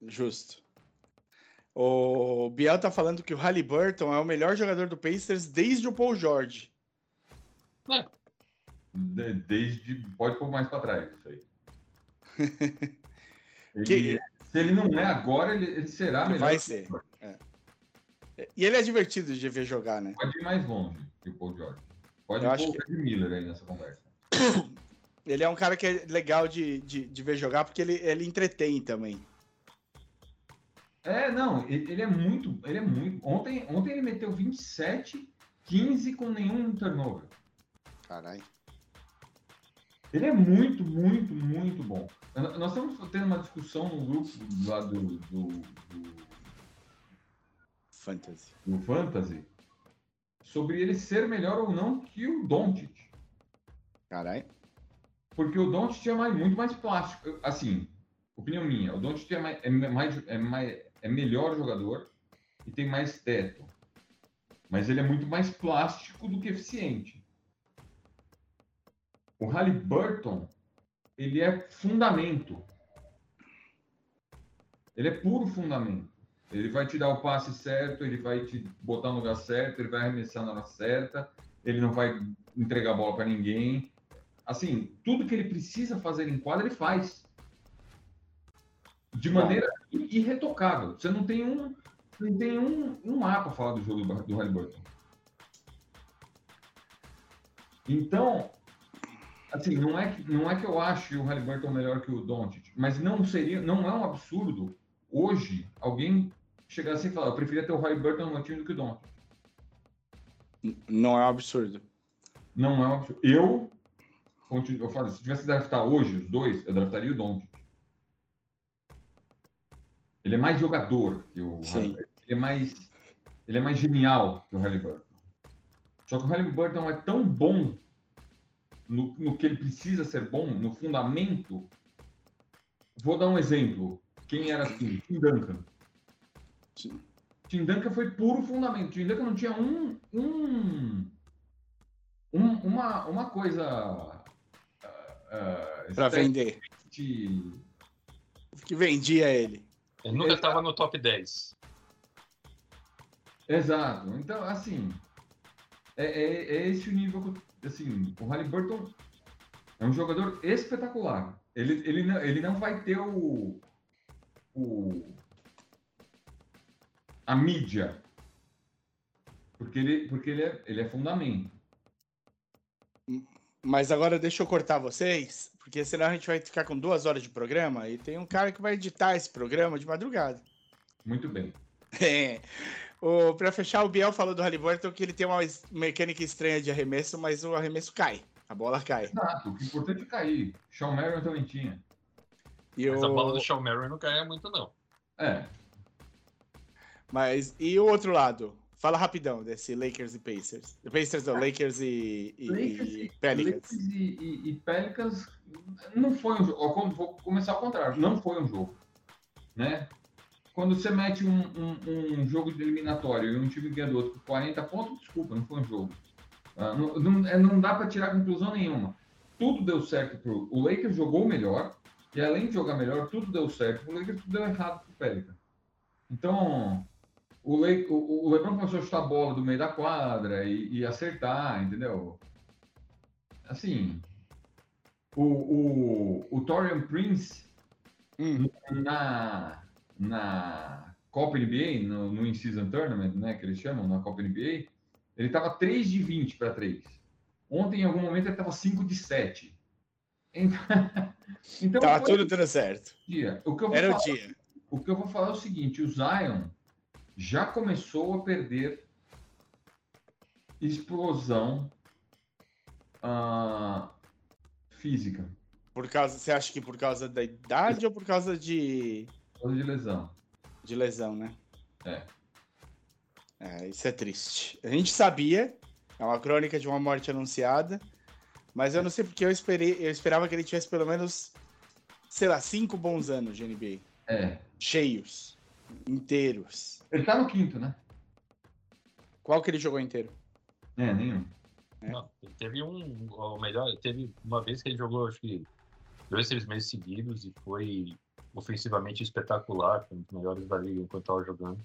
Speaker 2: Justo. O Biel tá falando que o Halliburton é o melhor jogador do Pacers desde o Paul George.
Speaker 5: É.
Speaker 3: De, desde. Pode pôr mais para trás, isso aí. ele,
Speaker 2: Que-
Speaker 3: Se ele não é agora, ele, ele será
Speaker 2: Ele
Speaker 3: melhor.
Speaker 2: vai
Speaker 3: que
Speaker 2: ser.
Speaker 3: o
Speaker 2: E ele é divertido de ver jogar, né?
Speaker 3: Pode ir mais longe que o Paul George. Pode
Speaker 2: Eu
Speaker 3: pôr
Speaker 2: acho
Speaker 3: o Red Miller aí nessa conversa.
Speaker 2: Ele é um cara que é legal de, de, de ver jogar porque ele, ele entretém também.
Speaker 3: É, não, ele, é muito. Ele é muito. Ontem, ontem ele meteu 27, 15 com nenhum turnover.
Speaker 2: Caralho.
Speaker 3: Ele é muito, muito, muito bom. Nós estamos tendo uma discussão no grupo lá do, do, do,
Speaker 2: Fantasy.
Speaker 3: do Fantasy sobre ele ser melhor ou não que o Doncic.
Speaker 2: Caralho.
Speaker 3: Porque o Doncic é mais, muito mais plástico. Assim, opinião minha, o Doncic é, mais, é, mais, é, mais, é melhor jogador e tem mais teto. Mas ele é muito mais plástico do que eficiente. O Halliburton, ele é fundamento. Ele é puro fundamento. Ele vai te dar o passe certo, ele vai te botar no lugar certo, ele vai arremessar na hora certa, ele não vai entregar a bola para ninguém. Assim, tudo que ele precisa fazer em quadra, ele faz. De maneira irretocável. Você não tem um, não tem um, um A para falar do jogo do, do Halliburton. Então, assim, não é, que, não é que eu ache o Halliburton melhor que o Doncic, mas não seria, não é um absurdo hoje alguém chegar assim e falar, eu preferia ter o Halliburton no meu time do que o Doncic.
Speaker 2: Não é um absurdo.
Speaker 3: Não é um absurdo. Eu, continuo- eu falo, se tivesse que draftar hoje os dois, eu draftaria o Doncic. Ele é mais jogador que o
Speaker 2: Sim.
Speaker 3: Halliburton. Ele é mais, ele é mais genial que o Halliburton. Só que o Halliburton é tão bom no, no que ele precisa ser bom, no fundamento. Vou dar um exemplo. Quem era assim? Tim Duncan.
Speaker 2: Sim.
Speaker 3: Tim Duncan foi puro fundamento. Tim Duncan não tinha um, um, um- uma, uma coisa ah, ah,
Speaker 2: Pra vender.
Speaker 3: de-
Speaker 2: Que vendia ele.
Speaker 5: Ele nunca estava no top 10.
Speaker 3: Exato. Então, assim, é, é- é esse o nível que, assim, o Halliburton, É um jogador espetacular. Ele, ele, não, ele não vai ter o, o a mídia, porque ele, porque ele, é, ele é fundamento.
Speaker 2: Mas agora deixa eu cortar vocês, porque senão a gente vai ficar com duas horas de programa e tem um cara que vai editar esse programa de madrugada.
Speaker 3: Muito bem.
Speaker 2: É. O, pra fechar, o Biel falou do Halliburton que ele tem uma mecânica estranha de arremesso, mas o arremesso cai. A bola cai.
Speaker 3: Exato, o importante é cair. Sean Marion também tinha.
Speaker 2: E
Speaker 5: Mas
Speaker 2: o...
Speaker 5: a bola do Shawn Marion não cai muito, não.
Speaker 3: É,
Speaker 2: Mas e o outro lado? Fala rapidão desse Lakers e Pacers. Pacers não, Lakers e, e,
Speaker 3: Lakers
Speaker 2: e Pelicans.
Speaker 3: Lakers e, e, Pelicans não foi um jogo. Vou começar ao contrário, não foi um jogo. Né? Quando você mete um, um, um jogo de eliminatório e um time ganha do outro por 40 pontos, desculpa, não foi um jogo. Ah, não, não, é, não dá para tirar conclusão nenhuma. Tudo deu certo pro. O Lakers jogou melhor, e além de jogar melhor, tudo deu certo. O Lakers tudo deu errado pro Pelicans. Então, o, Le, o, o LeBron começou a chutar a bola do meio da quadra e, e acertar, entendeu? Assim, o, o, o Torian Prince
Speaker 2: Hum,
Speaker 3: na, na Copa NBA, no, no In-Season Tournament, né, que eles chamam, na Copa NBA, ele estava 3 de 20 para 3. Ontem, em algum momento, ele estava 5 de 7. Então, então
Speaker 2: tava tudo dando certo.
Speaker 3: o dia. O que eu vou
Speaker 2: Era o
Speaker 3: falar
Speaker 2: dia.
Speaker 3: o que eu vou falar é o seguinte: o Zion já começou a perder explosão ah, física,
Speaker 2: Por causa, você acha que por causa da idade ou por causa de,
Speaker 3: por causa de lesão.
Speaker 2: de lesão, né?
Speaker 3: É.
Speaker 2: É, isso é triste. A gente sabia, é uma crônica de uma morte anunciada, mas eu não sei porque eu esperei, eu esperava que ele tivesse pelo menos, sei lá, cinco bons anos de NBA.
Speaker 3: É.
Speaker 2: Cheios, inteiros.
Speaker 3: Ele tá no quinto, né?
Speaker 2: Qual que ele jogou inteiro?
Speaker 3: É, nenhum.
Speaker 2: É.
Speaker 5: Não, ele teve um. O melhor, teve uma vez que ele jogou, acho que dois, três meses seguidos e foi ofensivamente espetacular, foi um dos melhores da liga enquanto estava jogando.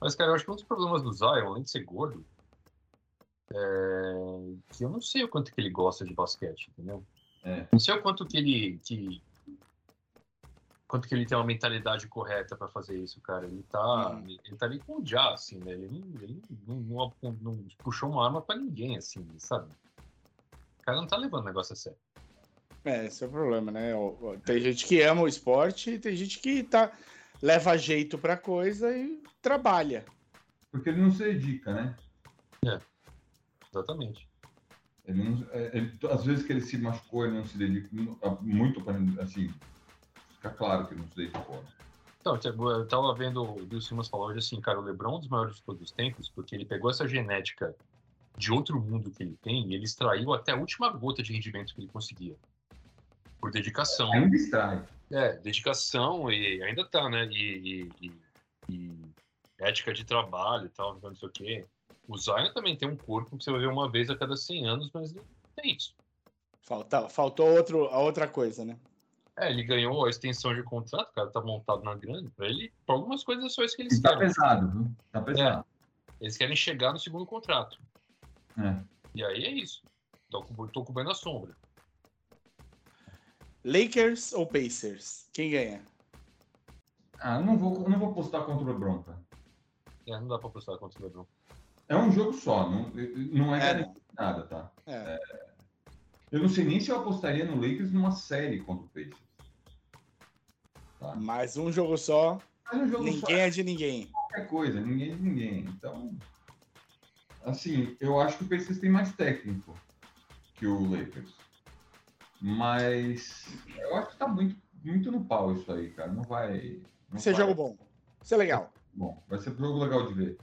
Speaker 5: Mas, cara, eu acho que um dos problemas do Zion, além de ser gordo, é que eu não sei o quanto que ele gosta de basquete, entendeu?
Speaker 3: É.
Speaker 5: Não sei o quanto que ele. Que, quanto que ele tem uma mentalidade correta pra fazer isso, cara. Ele tá,
Speaker 2: Uhum.
Speaker 5: ele tá ali com o Já, assim, né? Ele, não, ele não, não- não- não puxou uma arma pra ninguém, assim, sabe? O cara não tá levando o negócio a sério.
Speaker 2: É, esse é o problema, né? Tem gente que ama o esporte e tem gente que tá, leva jeito pra coisa e trabalha.
Speaker 3: Porque ele não se dedica, né?
Speaker 5: Exatamente.
Speaker 3: Ele não, é, ele- às vezes que ele se machucou, ele não se dedica muito para assim. Fica claro que não se dedicou. né?
Speaker 5: Então, eu tava vendo o Bill Simmons falar hoje assim, cara, o LeBron é um dos maiores de todos os tempos, porque ele pegou essa genética de outro mundo que ele tem e ele extraiu até a última gota de rendimento que ele conseguia. Por dedicação.
Speaker 3: Ainda extrai.
Speaker 5: É, dedicação e ainda tá, né? E, e- e- e ética de trabalho e tal, não sei o quê. O Zion também tem um corpo que você vai ver uma vez a cada 100 anos, mas não tem isso.
Speaker 2: Falta, faltou outro, a outra coisa, né?
Speaker 5: É, ele ganhou a extensão de contrato, o cara tá montado na grana. Pra ele, pra algumas coisas é só isso que eles
Speaker 3: E tá
Speaker 5: querem.
Speaker 3: pesado, viu? Tá pesado.
Speaker 5: Eles querem chegar no segundo contrato.
Speaker 3: É.
Speaker 5: E aí é isso. Tô, tô cobrindo a sombra.
Speaker 2: Lakers ou Pacers? Quem ganha?
Speaker 3: Ah, eu não vou, eu não vou apostar contra o LeBron, cara.
Speaker 5: É, não dá pra apostar contra o LeBron.
Speaker 3: É um jogo só, não, não é,
Speaker 2: É,
Speaker 3: nada, tá?
Speaker 2: É.
Speaker 3: Eu não sei nem se eu apostaria no Lakers numa série contra o Pacers. Tá?
Speaker 2: Mais um jogo só,
Speaker 3: Mas um jogo só
Speaker 2: ninguém é de ninguém.
Speaker 3: qualquer coisa, ninguém é de ninguém. Então, assim, eu acho que o Pacers tem mais técnico que o Lakers. Mas eu acho que tá muito, muito no pau isso aí, cara. Não vai. Não
Speaker 2: Esse é
Speaker 3: vai-
Speaker 2: jogo bom. Isso é legal.
Speaker 3: Bom, vai ser um jogo legal de ver.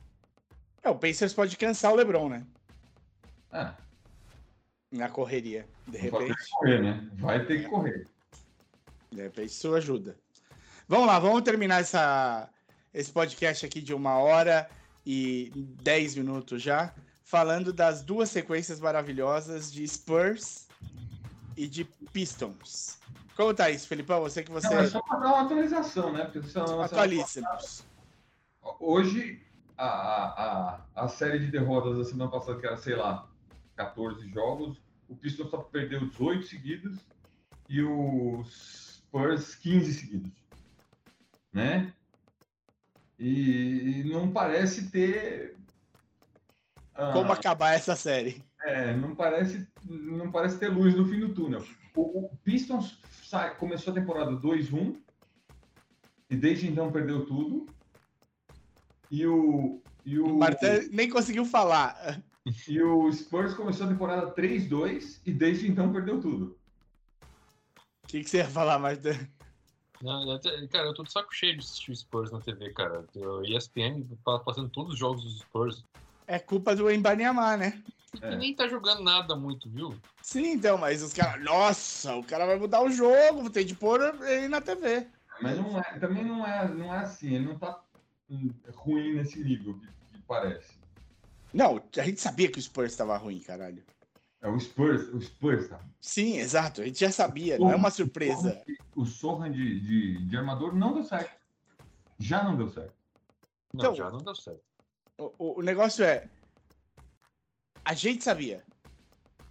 Speaker 2: É, o Pacers pode cansar o LeBron, né?
Speaker 3: Ah,
Speaker 2: Na correria. De
Speaker 3: vai ter
Speaker 2: repente,
Speaker 3: que correr, né? Vai ter que correr.
Speaker 2: de repente isso ajuda. Vamos lá, vamos terminar essa, esse podcast aqui de uma hora e dez minutos já, falando das duas sequências maravilhosas de Spurs e de Pistons. Como tá isso, Felipão? Você que você
Speaker 3: Não, é só pra dar uma atualização, né? Porque senão,
Speaker 2: atualíssimos.
Speaker 3: Hoje, a, a, a série de derrotas da semana passada, que era, sei lá, 14 jogos, o Pistons só perdeu 18 seguidos e o Spurs 15 seguidos, né? E, e não parece ter ah,
Speaker 2: Como acabar essa série?
Speaker 3: é, não parece não parece ter luz no fim do túnel. O, o Pistons sai- começou a temporada 2-1 e desde então perdeu tudo. E o e o
Speaker 2: O Martin nem conseguiu falar.
Speaker 3: E o Spurs começou a temporada 3-2 e desde então perdeu tudo.
Speaker 2: O que, que você ia falar, Martin?
Speaker 5: Não, até- Cara, eu tô de saco cheio de assistir o Spurs na TV, cara. O ESPN tá passando todos os jogos dos Spurs.
Speaker 2: É culpa do Embanyama, né?
Speaker 3: É.
Speaker 5: E nem tá jogando nada muito, viu?
Speaker 2: Sim, então, mas os caras. Nossa, o cara vai mudar o jogo, tem de pôr ele na TV.
Speaker 3: Mas não é, também não é, não é assim, ele não tá ruim nesse nível que, que parece.
Speaker 2: Não, a gente sabia que o Spurs estava ruim, caralho.
Speaker 3: É o Spurs, o Spurs tá.
Speaker 2: Sim, exato, a gente já sabia, não é uma surpresa.
Speaker 3: O Sohan de, de, de armador não deu certo. Já não deu certo.
Speaker 5: Não,
Speaker 2: Então-
Speaker 5: já não deu certo.
Speaker 2: O, o- negócio é. A gente sabia.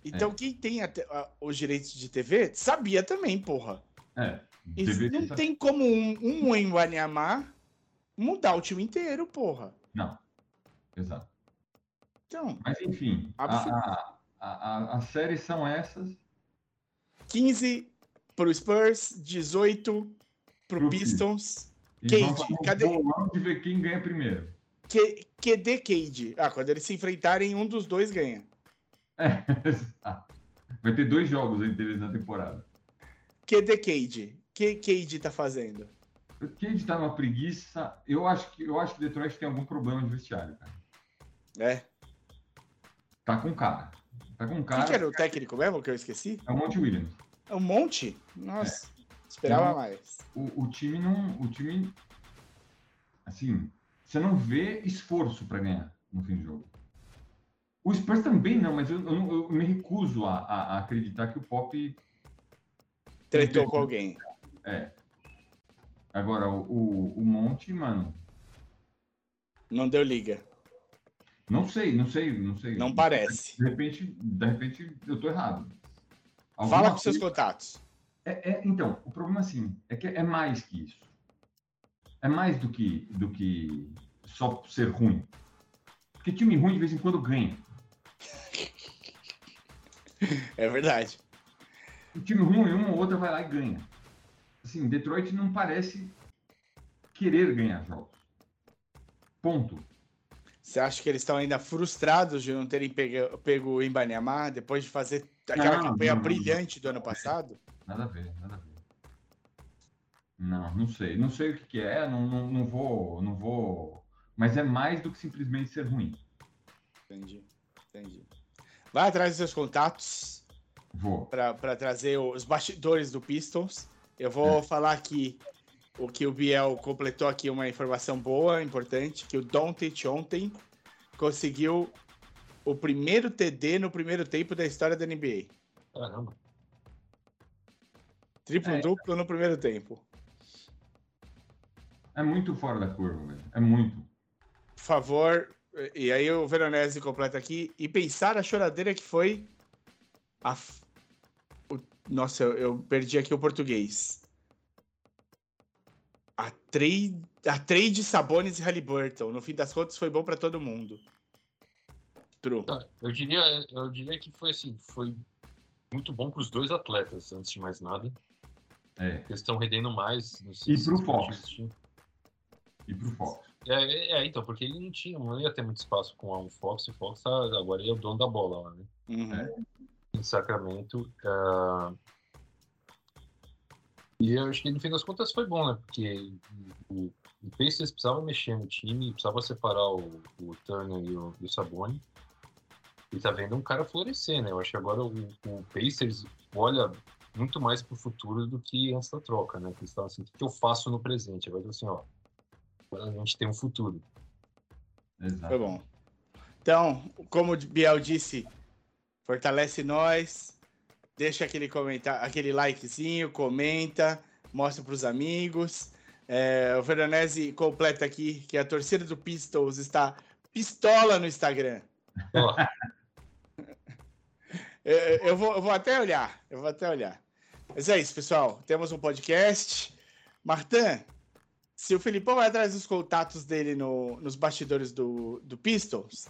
Speaker 2: Então, quem tem a a- os direitos de TV sabia também, porra.
Speaker 3: É.
Speaker 2: E
Speaker 3: deveria
Speaker 2: não tem como um, um Embanyama mudar o time inteiro, porra.
Speaker 3: Não. Exato.
Speaker 2: Então,
Speaker 3: Mas enfim, a, a, as séries são essas.
Speaker 2: 15 pro Spurs, 18 pro
Speaker 3: Pro
Speaker 2: Pistons.
Speaker 3: E
Speaker 2: Cade,
Speaker 3: vamos
Speaker 2: cadê-
Speaker 3: bolão de ver quem ganha primeiro.
Speaker 2: Q- QD Cade. Ah, quando eles se enfrentarem, um dos dois ganha.
Speaker 3: É. Vai ter dois jogos entre eles na temporada.
Speaker 2: QD Cade. O que Cade tá fazendo?
Speaker 3: O Cade tá numa preguiça. Eu acho que eu acho que Detroit tem algum problema de vestiário, cara.
Speaker 2: É.
Speaker 3: Tá com cara. Tá com cara.
Speaker 2: que era o técnico mesmo que eu esqueci?
Speaker 3: É o Monte Williams.
Speaker 2: É um monte? Nossa, esperava
Speaker 3: Não.
Speaker 2: mais.
Speaker 3: O, o time não. O time. Assim, você não vê esforço para ganhar no fim do jogo. O Spurs também não, mas eu, eu eu me recuso a, a- a acreditar que o Pop
Speaker 2: Tretou com alguém.
Speaker 3: é. Agora, o, o, o Monte, mano,
Speaker 2: Não deu liga.
Speaker 3: Não sei, não sei, não sei.
Speaker 2: Não parece.
Speaker 3: De repente, de repente eu tô errado.
Speaker 2: Fala
Speaker 3: Alguma
Speaker 2: com seus
Speaker 3: coisa-
Speaker 2: contatos.
Speaker 3: É, é- então, o problema assim é que é mais que isso. É mais do que do que só ser ruim. Porque time ruim de vez em quando ganha.
Speaker 2: É verdade.
Speaker 3: O time ruim, uma ou outra vai lá e ganha. Assim, Detroit não parece querer ganhar jogos. Ponto.
Speaker 2: Você acha que eles estão ainda frustrados de não terem pego, pego o Ibanema depois de fazer aquela
Speaker 3: Não,
Speaker 2: campanha
Speaker 3: não, não.
Speaker 2: brilhante do ano passado?
Speaker 3: Nada a ver, nada a ver. Não, não sei. Não sei o que, que é, não, não, não vou. Não vou. Mas é mais do que simplesmente ser ruim.
Speaker 2: Entendi, entendi. Vai atrás dos seus contatos
Speaker 3: Vou.
Speaker 2: para trazer os bastidores do Pistons. Eu vou falar aqui o que o Biel completou aqui uma informação boa, importante, que o Doncic ontem conseguiu o primeiro TD no primeiro tempo da história da NBA.
Speaker 5: Caramba.
Speaker 2: Triplo duplo no primeiro tempo.
Speaker 3: É muito fora da curva, velho. É muito.
Speaker 2: Por favor, e aí o Veronese completa aqui, e pensar a choradeira que foi a o- nossa, eu, eu perdi aqui o português. A trade, a trade Sabonis e Halliburton. No fim das contas, foi bom para todo mundo. True.
Speaker 5: Tá, Eu diria, eu diria que foi assim, foi muito bom para os dois atletas, antes de mais nada.
Speaker 3: É.
Speaker 5: Eles estão rendendo mais.
Speaker 3: E pro
Speaker 5: nos
Speaker 3: Fox. E pro Fox.
Speaker 5: É, é, é, então, porque ele não tinha, não ia ter muito espaço com o Fox, e o Fox tá, agora ele é o dono da bola lá, né?
Speaker 2: Uhum.
Speaker 3: É.
Speaker 5: Em Sacramento. ah, E eu acho que no fim das contas foi bom, né? Porque o, o Pacers precisava mexer no time, precisava separar o, o Turner e o, e o Saboni. E tá vendo um cara florescer, né? Eu acho que agora o, o Pacers olha muito mais pro futuro do que antes da troca, né? Que eles estavam assim, o que que eu faço no presente? Agora assim, ó, agora a gente tem um futuro.
Speaker 3: Exato.
Speaker 2: Foi bom. Então, como o Biel disse, fortalece nós, deixa aquele comentário, aquele likezinho, comenta, mostra para os amigos. É, o Veronese completa aqui que a torcida do Pistols está pistola no Instagram. Eu, eu vou, eu vou até olhar. Eu vou até olhar. Mas é isso, pessoal. Temos um podcast. Martan, se o Filipão vai atrás dos contatos dele no, nos bastidores do, do Pistols,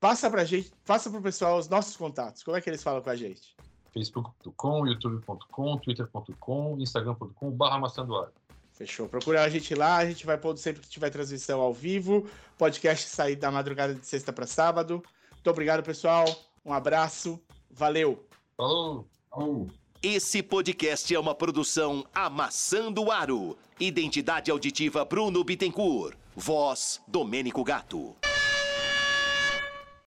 Speaker 2: passa pra gente, passa pro pessoal os nossos contatos. Como é que eles falam com a gente?
Speaker 5: facebook.com, youtube.com, twitter.com, instagram.com, barra maçandoário.
Speaker 2: Fechou. Procura a gente lá, a gente vai pondo sempre que tiver transmissão ao vivo. Podcast sair da madrugada de sexta para sábado. Muito obrigado, pessoal. Um abraço. Valeu.
Speaker 5: Falou!
Speaker 3: Oh.
Speaker 1: Esse podcast é uma produção Amassando Aro. Identidade auditiva Bruno Bittencourt. Voz Domênico Gato.